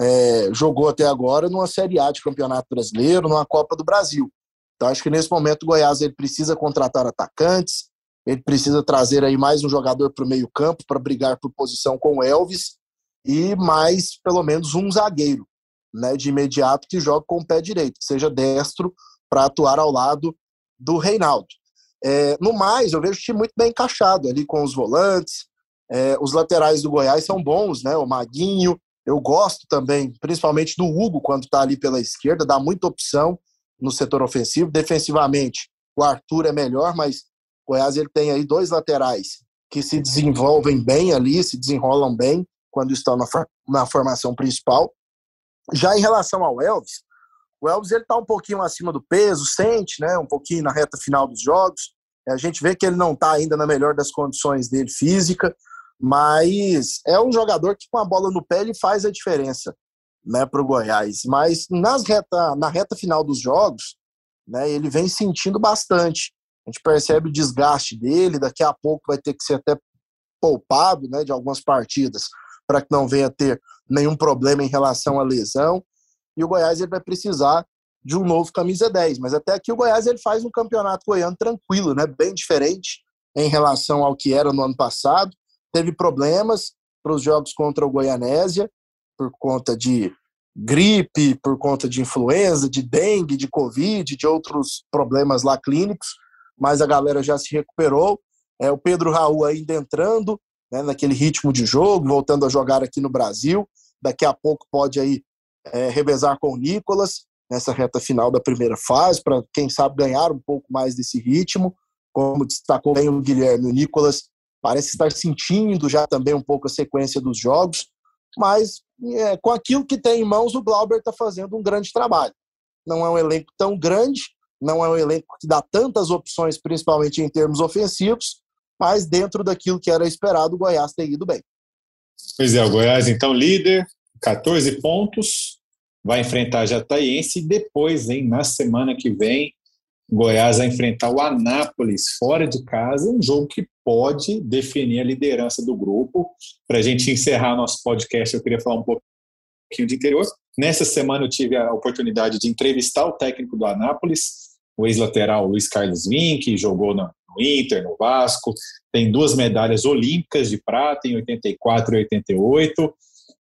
é, jogou até agora numa Série A de Campeonato Brasileiro, numa Copa do Brasil. Então acho que nesse momento o Goiás ele precisa contratar atacantes, ele precisa trazer aí mais um jogador para o meio campo para brigar por posição com o Elvis e mais pelo menos um zagueiro, né, de imediato que jogue com o pé direito, seja destro para atuar ao lado do Reinaldo. É, no mais, eu vejo o time muito bem encaixado ali com os volantes. É, os laterais do Goiás são bons, né? O Maguinho, eu gosto também, principalmente do Hugo, quando está ali pela esquerda, dá muita opção no setor ofensivo. Defensivamente, o Arthur é melhor, mas o Goiás ele tem aí dois laterais que se desenvolvem bem ali, se desenrolam bem quando estão na, na formação principal. Já em relação ao Elvis, o Elvis ele está um pouquinho acima do peso, sente, né, um pouquinho na reta final dos jogos. A gente vê que ele não está ainda na melhor das condições dele física, mas é um jogador que com a bola no pé ele faz a diferença, né, para o Goiás. Mas nas reta, na reta final dos jogos, né, ele vem sentindo bastante. A gente percebe o desgaste dele. Daqui a pouco vai ter que ser até poupado, né, de algumas partidas para que não venha ter nenhum problema em relação à lesão. E o Goiás ele vai precisar de um novo camisa 10. Mas até aqui o Goiás ele faz um campeonato goiano tranquilo, né? bem diferente em relação ao que era no ano passado. Teve problemas para os jogos contra o Goianésia, por conta de gripe, por conta de influenza, de dengue, de covid, de outros problemas lá clínicos, mas a galera já se recuperou. É, o Pedro Raul ainda entrando né, naquele ritmo de jogo, voltando a jogar aqui no Brasil. Daqui a pouco pode aí é, revezar com o Nicolas nessa reta final da primeira fase, para quem sabe ganhar um pouco mais desse ritmo. Como destacou bem o Guilherme, o Nicolas parece estar sentindo já também um pouco a sequência dos jogos, mas é, com aquilo que tem em mãos, o Glauber está fazendo um grande trabalho. Não é um elenco tão grande, não é um elenco que dá tantas opções, principalmente em termos ofensivos, mas dentro daquilo que era esperado, o Goiás tem ido bem. Pois é, o Goiás então líder, 14 pontos, vai enfrentar a Jataiense e depois, hein, na semana que vem, Goiás vai enfrentar o Anápolis fora de casa, um jogo que pode definir a liderança do grupo. Para a gente encerrar nosso podcast, eu queria falar um pouquinho de interior. Nessa semana eu tive a oportunidade de entrevistar o técnico do Anápolis, o ex-lateral Luiz Carlos Vim, que jogou no Inter, no Vasco, tem duas medalhas olímpicas de prata em 84 e 88.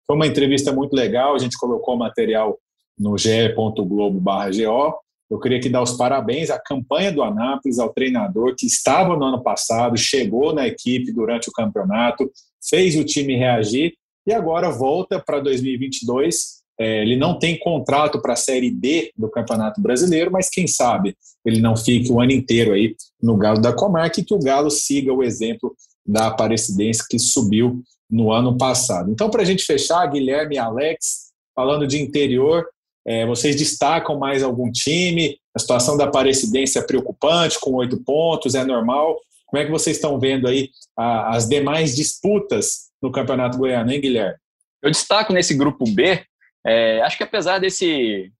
Foi uma entrevista muito legal, a gente colocou o material no ge.globo.go. Eu queria que dar os parabéns à campanha do Anápolis, ao treinador que estava no ano passado, chegou na equipe durante o campeonato, fez o time reagir e agora volta para 2022. É, ele não tem contrato para a Série D do Campeonato Brasileiro, mas quem sabe ele não fique o ano inteiro aí no Galo da Comarca e que o Galo siga o exemplo da Aparecidense que subiu no ano passado. Então, para a gente fechar, Guilherme e Alex, falando de interior, é, vocês destacam mais algum time? A situação da Aparecidense é preocupante, com oito pontos, é normal. Como é que vocês estão vendo aí a, as demais disputas no Campeonato Goiano, hein, Guilherme? Eu destaco nesse grupo B, é, acho que apesar desse,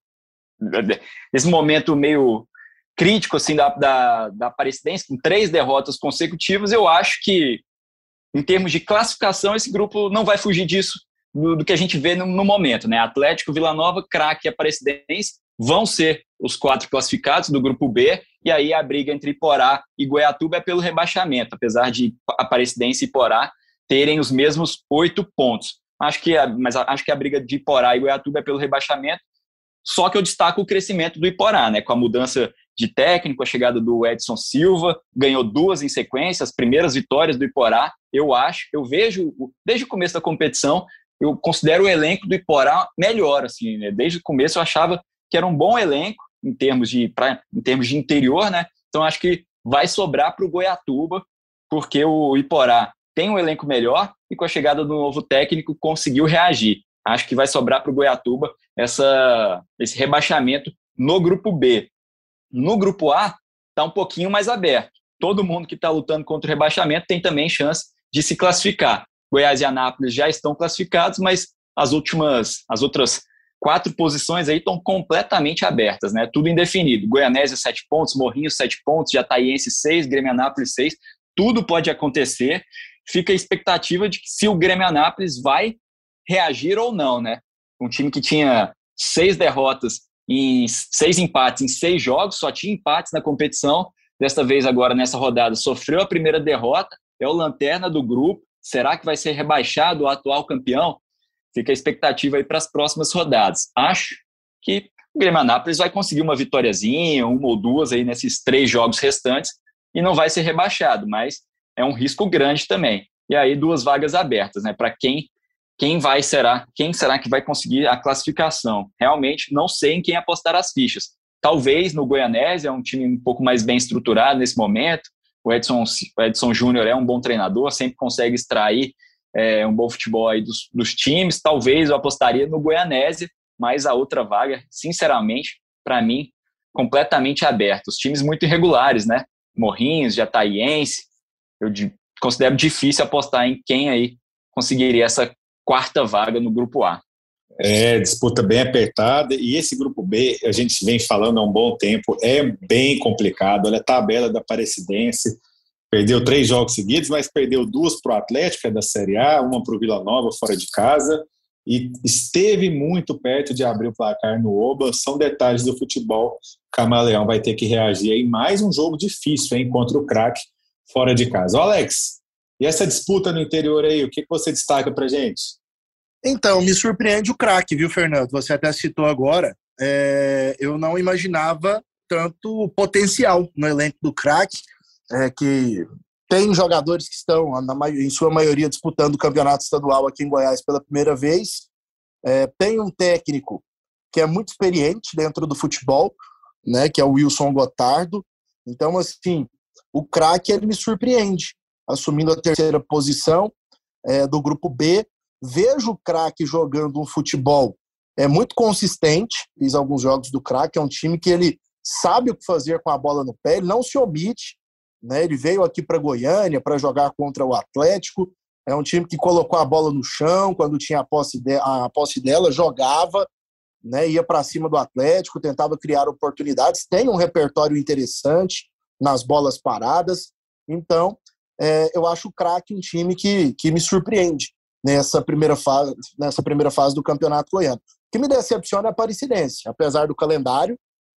desse momento meio crítico assim da, da, da Aparecidense, com três derrotas consecutivas, eu acho que em termos de classificação, esse grupo não vai fugir disso, do, do que a gente vê no, no, momento. Né? Atlético, Vila Nova, Craque e Aparecidense vão ser os quatro classificados do grupo B, e aí a briga entre Iporá e Goiatuba é pelo rebaixamento, apesar de Aparecidense e Iporá terem os mesmos oito pontos. Acho que a, mas acho que a briga de Iporá e Goiatuba é pelo rebaixamento, só que eu destaco o crescimento do Iporá, né? Com a mudança de técnico, a chegada do Edson Silva, ganhou duas em sequência, as primeiras vitórias do Iporá, eu acho, eu vejo, desde o começo da competição, eu considero o elenco do Iporá melhor, assim, né? Desde o começo eu achava que era um bom elenco em termos de, pra, em termos de interior, né? Então acho que vai sobrar para o Goiatuba, porque o Iporá tem um elenco melhor e com a chegada do novo técnico conseguiu reagir. Acho que vai sobrar para o Goiatuba essa, esse rebaixamento no grupo B. No grupo A, está um pouquinho mais aberto. Todo mundo que está lutando contra o rebaixamento tem também chance de se classificar. Goiás e Anápolis já estão classificados, mas as últimas, as outras quatro posições aí estão completamente abertas, né? Tudo indefinido. Goianésia, sete pontos, Morrinho, sete pontos, Jataiense, seis, Grêmio Anápolis, seis. Tudo pode acontecer. Fica a expectativa de que se o Grêmio Anápolis vai reagir ou não, né? Um time que tinha seis derrotas seis empates em seis jogos, só tinha empates na competição. Desta vez, agora nessa rodada, sofreu a primeira derrota, é o lanterna do grupo. Será que vai ser rebaixado o atual campeão? Fica a expectativa aí para as próximas rodadas. Acho que o Grêmio Anápolis vai conseguir uma vitóriazinha, uma ou duas aí nesses três jogos restantes e não vai ser rebaixado, mas é um risco grande também. E aí duas vagas abertas, né? Para quem quem vai será, quem será que vai conseguir a classificação? Realmente não sei em quem apostar as fichas. Talvez no Goianésia, é um time um pouco mais bem estruturado nesse momento, O Edson, o Edson Júnior é um bom treinador, sempre consegue extrair é, um bom futebol aí dos, dos times. Talvez eu apostaria no Goianese, mas a outra vaga, sinceramente, para mim, completamente aberta. Os times muito irregulares, né? Morrinhos, Jataiense. Eu considero difícil apostar em quem aí conseguiria essa quarta vaga no grupo A. É, disputa bem apertada. E esse grupo B, a gente vem falando há um bom tempo, é bem complicado. Olha a tabela da Aparecidense. Perdeu três jogos seguidos, mas perdeu duas para o Atlético, é da Série A, uma para o Vila Nova, fora de casa. E esteve muito perto de abrir o placar no Oba. São detalhes do futebol. Camaleão vai ter que reagir em mais um jogo difícil, hein, contra o craque fora de casa. Ô Alex, e essa disputa no interior aí, o que você destaca para gente? Então, me surpreende o craque, viu, Fernando? Você até citou agora. É, eu não imaginava tanto potencial no elenco do craque, é, que tem jogadores que estão, em sua maioria, disputando o campeonato estadual aqui em Goiás pela primeira vez. É, tem um técnico que é muito experiente dentro do futebol, né, que é o Wilson Gotardo. Então, assim, o craque ele me surpreende, assumindo a terceira posição é, do grupo B, Vejo o craque jogando um futebol é muito consistente. Fiz alguns jogos do craque. É um time que ele sabe o que fazer com a bola no pé. Ele não se omite. Né? Ele veio aqui para Goiânia para jogar contra o Atlético. É um time que colocou a bola no chão quando tinha a posse, de, a posse dela, jogava, né? ia para cima do Atlético, tentava criar oportunidades. Tem um repertório interessante nas bolas paradas. Então, é, eu acho o craque um time que, que me surpreende nessa primeira fase, nessa primeira fase do Campeonato Goiano. O que me decepciona é a Aparecidense, apesar do calendário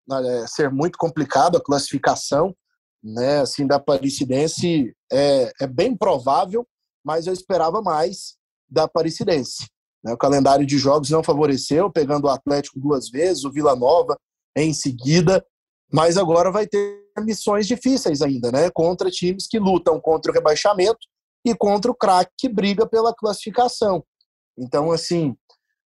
né, ser muito complicado, a classificação né, assim, da Aparecidense é, é bem provável, mas eu esperava mais da Aparecidense. Né? O calendário de jogos não favoreceu, pegando o Atlético duas vezes, o Vila Nova em seguida, mas agora vai ter missões difíceis ainda, né? Contra times que lutam contra o rebaixamento e contra o craque que briga pela classificação. Então, assim,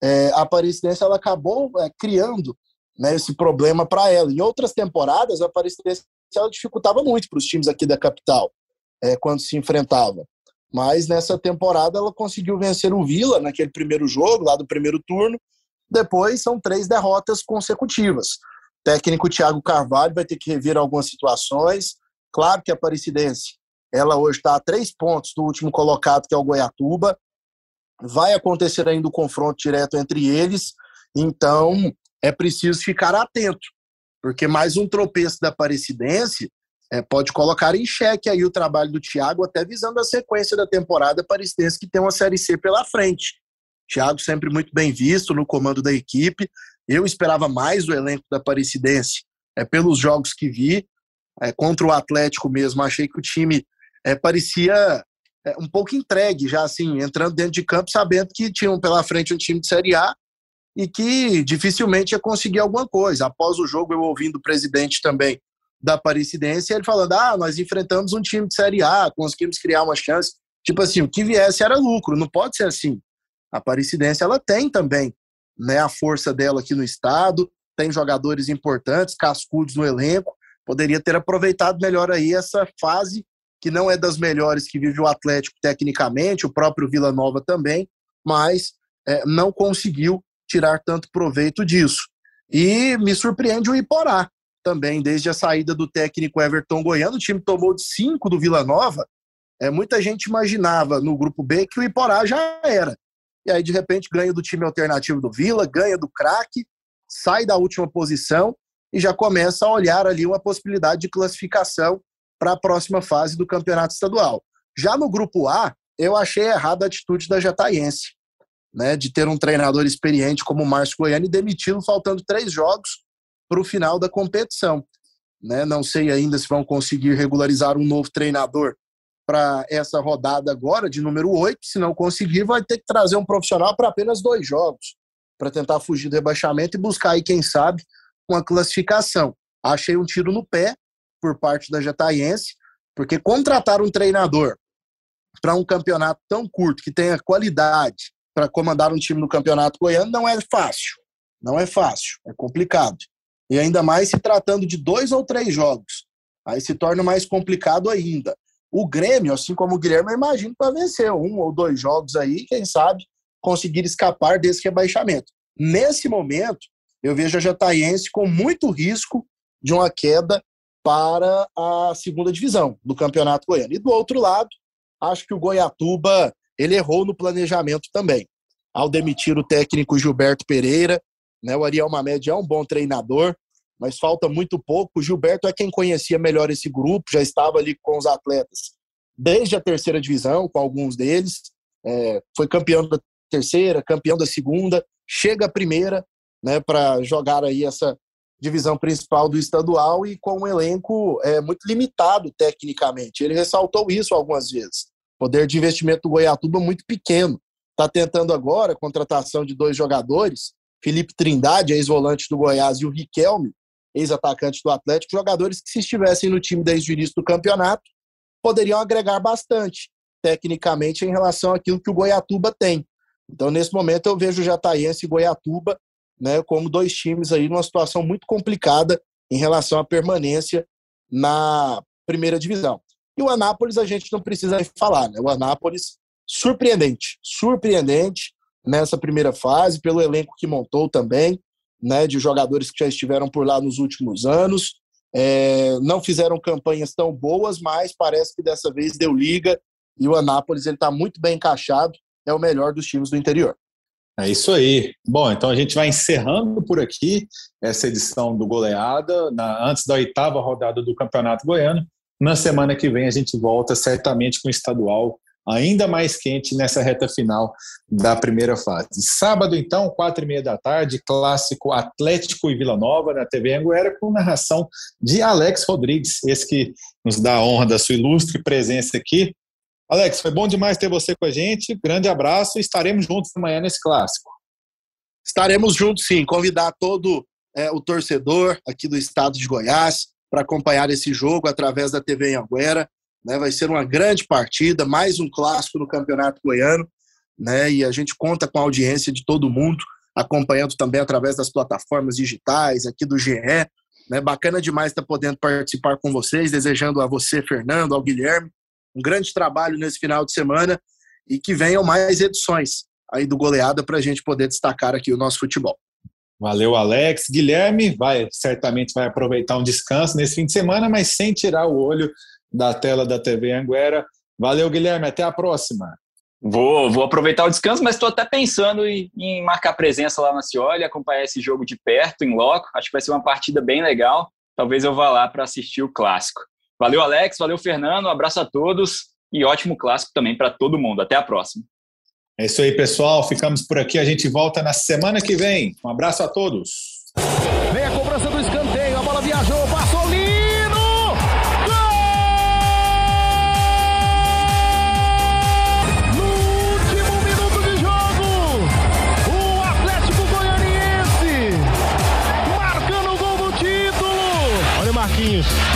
é, a Aparecidense ela acabou é, criando né, esse problema para ela. Em outras temporadas, a Aparecidense ela dificultava muito para os times aqui da capital é, quando se enfrentava. Mas nessa temporada ela conseguiu vencer o Vila naquele primeiro jogo, lá do primeiro turno. Depois são três derrotas consecutivas. Técnico Thiago Carvalho vai ter que rever algumas situações. Claro que a Aparecidense ela hoje está a três pontos do último colocado, que é o Goiatuba. Vai acontecer ainda o confronto direto entre eles, então é preciso ficar atento, porque mais um tropeço da Aparecidense é, pode colocar em xeque aí o trabalho do Thiago, até visando a sequência da temporada Aparecidense, que tem uma Série C pela frente. Thiago sempre muito bem visto no comando da equipe. Eu esperava mais do elenco da Aparecidense é, pelos jogos que vi. É, contra o Atlético mesmo, achei que o time é, parecia é, um pouco entregue, já assim, entrando dentro de campo, sabendo que tinham pela frente um time de Série A e que dificilmente ia conseguir alguma coisa. Após o jogo, eu ouvindo o presidente também da Aparecidense, ele falando: ah, nós enfrentamos um time de Série A, conseguimos criar uma chance. Tipo assim, o que viesse era lucro, não pode ser assim. A Aparecidense, ela tem também né, a força dela aqui no estado, tem jogadores importantes, cascudos no elenco, poderia ter aproveitado melhor aí essa fase que não é das melhores que vive o Atlético tecnicamente, o próprio Vila Nova também, mas é, não conseguiu tirar tanto proveito disso. E me surpreende o Iporá também, desde a saída do técnico Everton Goiano, o time tomou de cinco do Vila Nova. É, muita gente imaginava no grupo B que o Iporá já era. E aí, de repente, ganha do time alternativo do Vila, ganha do craque, sai da última posição e já começa a olhar ali uma possibilidade de classificação para a próxima fase do campeonato estadual. Já no grupo A, eu achei errada a atitude da Jataiense, né, de ter um treinador experiente como o Márcio demiti-lo faltando três jogos para o final da competição. Né? Não sei ainda se vão conseguir regularizar um novo treinador para essa rodada agora, de número 8. Se não conseguir, vai ter que trazer um profissional para apenas dois jogos, para tentar fugir do rebaixamento e buscar aí, quem sabe, uma classificação. Achei um tiro no pé, por parte da Jataiense, porque contratar um treinador para um campeonato tão curto, que tenha qualidade para comandar um time no campeonato goiano, não é fácil. Não é fácil, é complicado. E ainda mais se tratando de dois ou três jogos. Aí se torna mais complicado ainda. O Grêmio, assim como o Guilherme, eu imagino para vencer um ou dois jogos aí, quem sabe conseguir escapar desse rebaixamento. Nesse momento, eu vejo a Jataiense com muito risco de uma queda para a segunda divisão do Campeonato Goiano. E do outro lado, acho que o Goiatuba ele errou no planejamento também. Ao demitir o técnico Gilberto Pereira, né, o Ariel Mamed é um bom treinador, mas falta muito pouco. O Gilberto é quem conhecia melhor esse grupo, já estava ali com os atletas desde a terceira divisão, com alguns deles. É, foi campeão da terceira, campeão da segunda, chega a primeira, né, para jogar aí essa divisão principal do estadual e com um elenco é, muito limitado tecnicamente. Ele ressaltou isso algumas vezes. O poder de investimento do Goiatuba muito pequeno. Está tentando agora a contratação de dois jogadores, Felipe Trindade, ex-volante do Goiás, e o Riquelme, ex-atacante do Atlético, jogadores que, se estivessem no time desde o início do campeonato, poderiam agregar bastante, tecnicamente, em relação àquilo que o Goiatuba tem. Então, nesse momento, eu vejo o Jataiense e Goiatuba né, como dois times aí numa situação muito complicada em relação à permanência na primeira divisão. E o Anápolis a gente não precisa falar, né? O Anápolis surpreendente, surpreendente nessa primeira fase pelo elenco que montou também, né, de jogadores que já estiveram por lá nos últimos anos. É, não fizeram campanhas tão boas, mas parece que dessa vez deu liga e o Anápolis está muito bem encaixado, é o melhor dos times do interior. É isso aí. Bom, então a gente vai encerrando por aqui essa edição do Goleada, na, antes da oitava rodada do Campeonato Goiano. Na semana que vem a gente volta certamente com o estadual ainda mais quente nessa reta final da primeira fase. Sábado, então, quatro e meia da tarde, clássico Atlético e Vila Nova na TV Anguera, com narração de Alex Rodrigues, esse que nos dá a honra da sua ilustre presença aqui. Alex, foi bom demais ter você com a gente. Grande abraço e estaremos juntos amanhã nesse clássico. Estaremos juntos, sim. Convidar todo é, o torcedor aqui do estado de Goiás para acompanhar esse jogo através da TV Anguera. Né? Vai ser uma grande partida, mais um clássico no Campeonato Goiano. Né? E a gente conta com a audiência de todo mundo, acompanhando também através das plataformas digitais, aqui do GE. Né? Bacana demais estar podendo participar com vocês, desejando a você, Fernando, ao Guilherme, um grande trabalho nesse final de semana e que venham mais edições aí do Goleada para a gente poder destacar aqui o nosso futebol. Valeu, Alex. Guilherme vai certamente vai aproveitar um descanso nesse fim de semana, mas sem tirar o olho da tela da TV Anguera. Valeu, Guilherme. Até a próxima. Vou, vou aproveitar o descanso, mas estou até pensando em, em, marcar presença lá na Cioli, acompanhar esse jogo de perto, em loco. Acho que vai ser uma partida bem legal. Talvez eu vá lá para assistir o clássico. Valeu, Alex. Valeu, Fernando. Um abraço a todos e ótimo clássico também para todo mundo. Até a próxima. É isso aí, pessoal. Ficamos por aqui. A gente volta na semana que vem. Um abraço a todos. Vem a cobrança do escanteio. Olha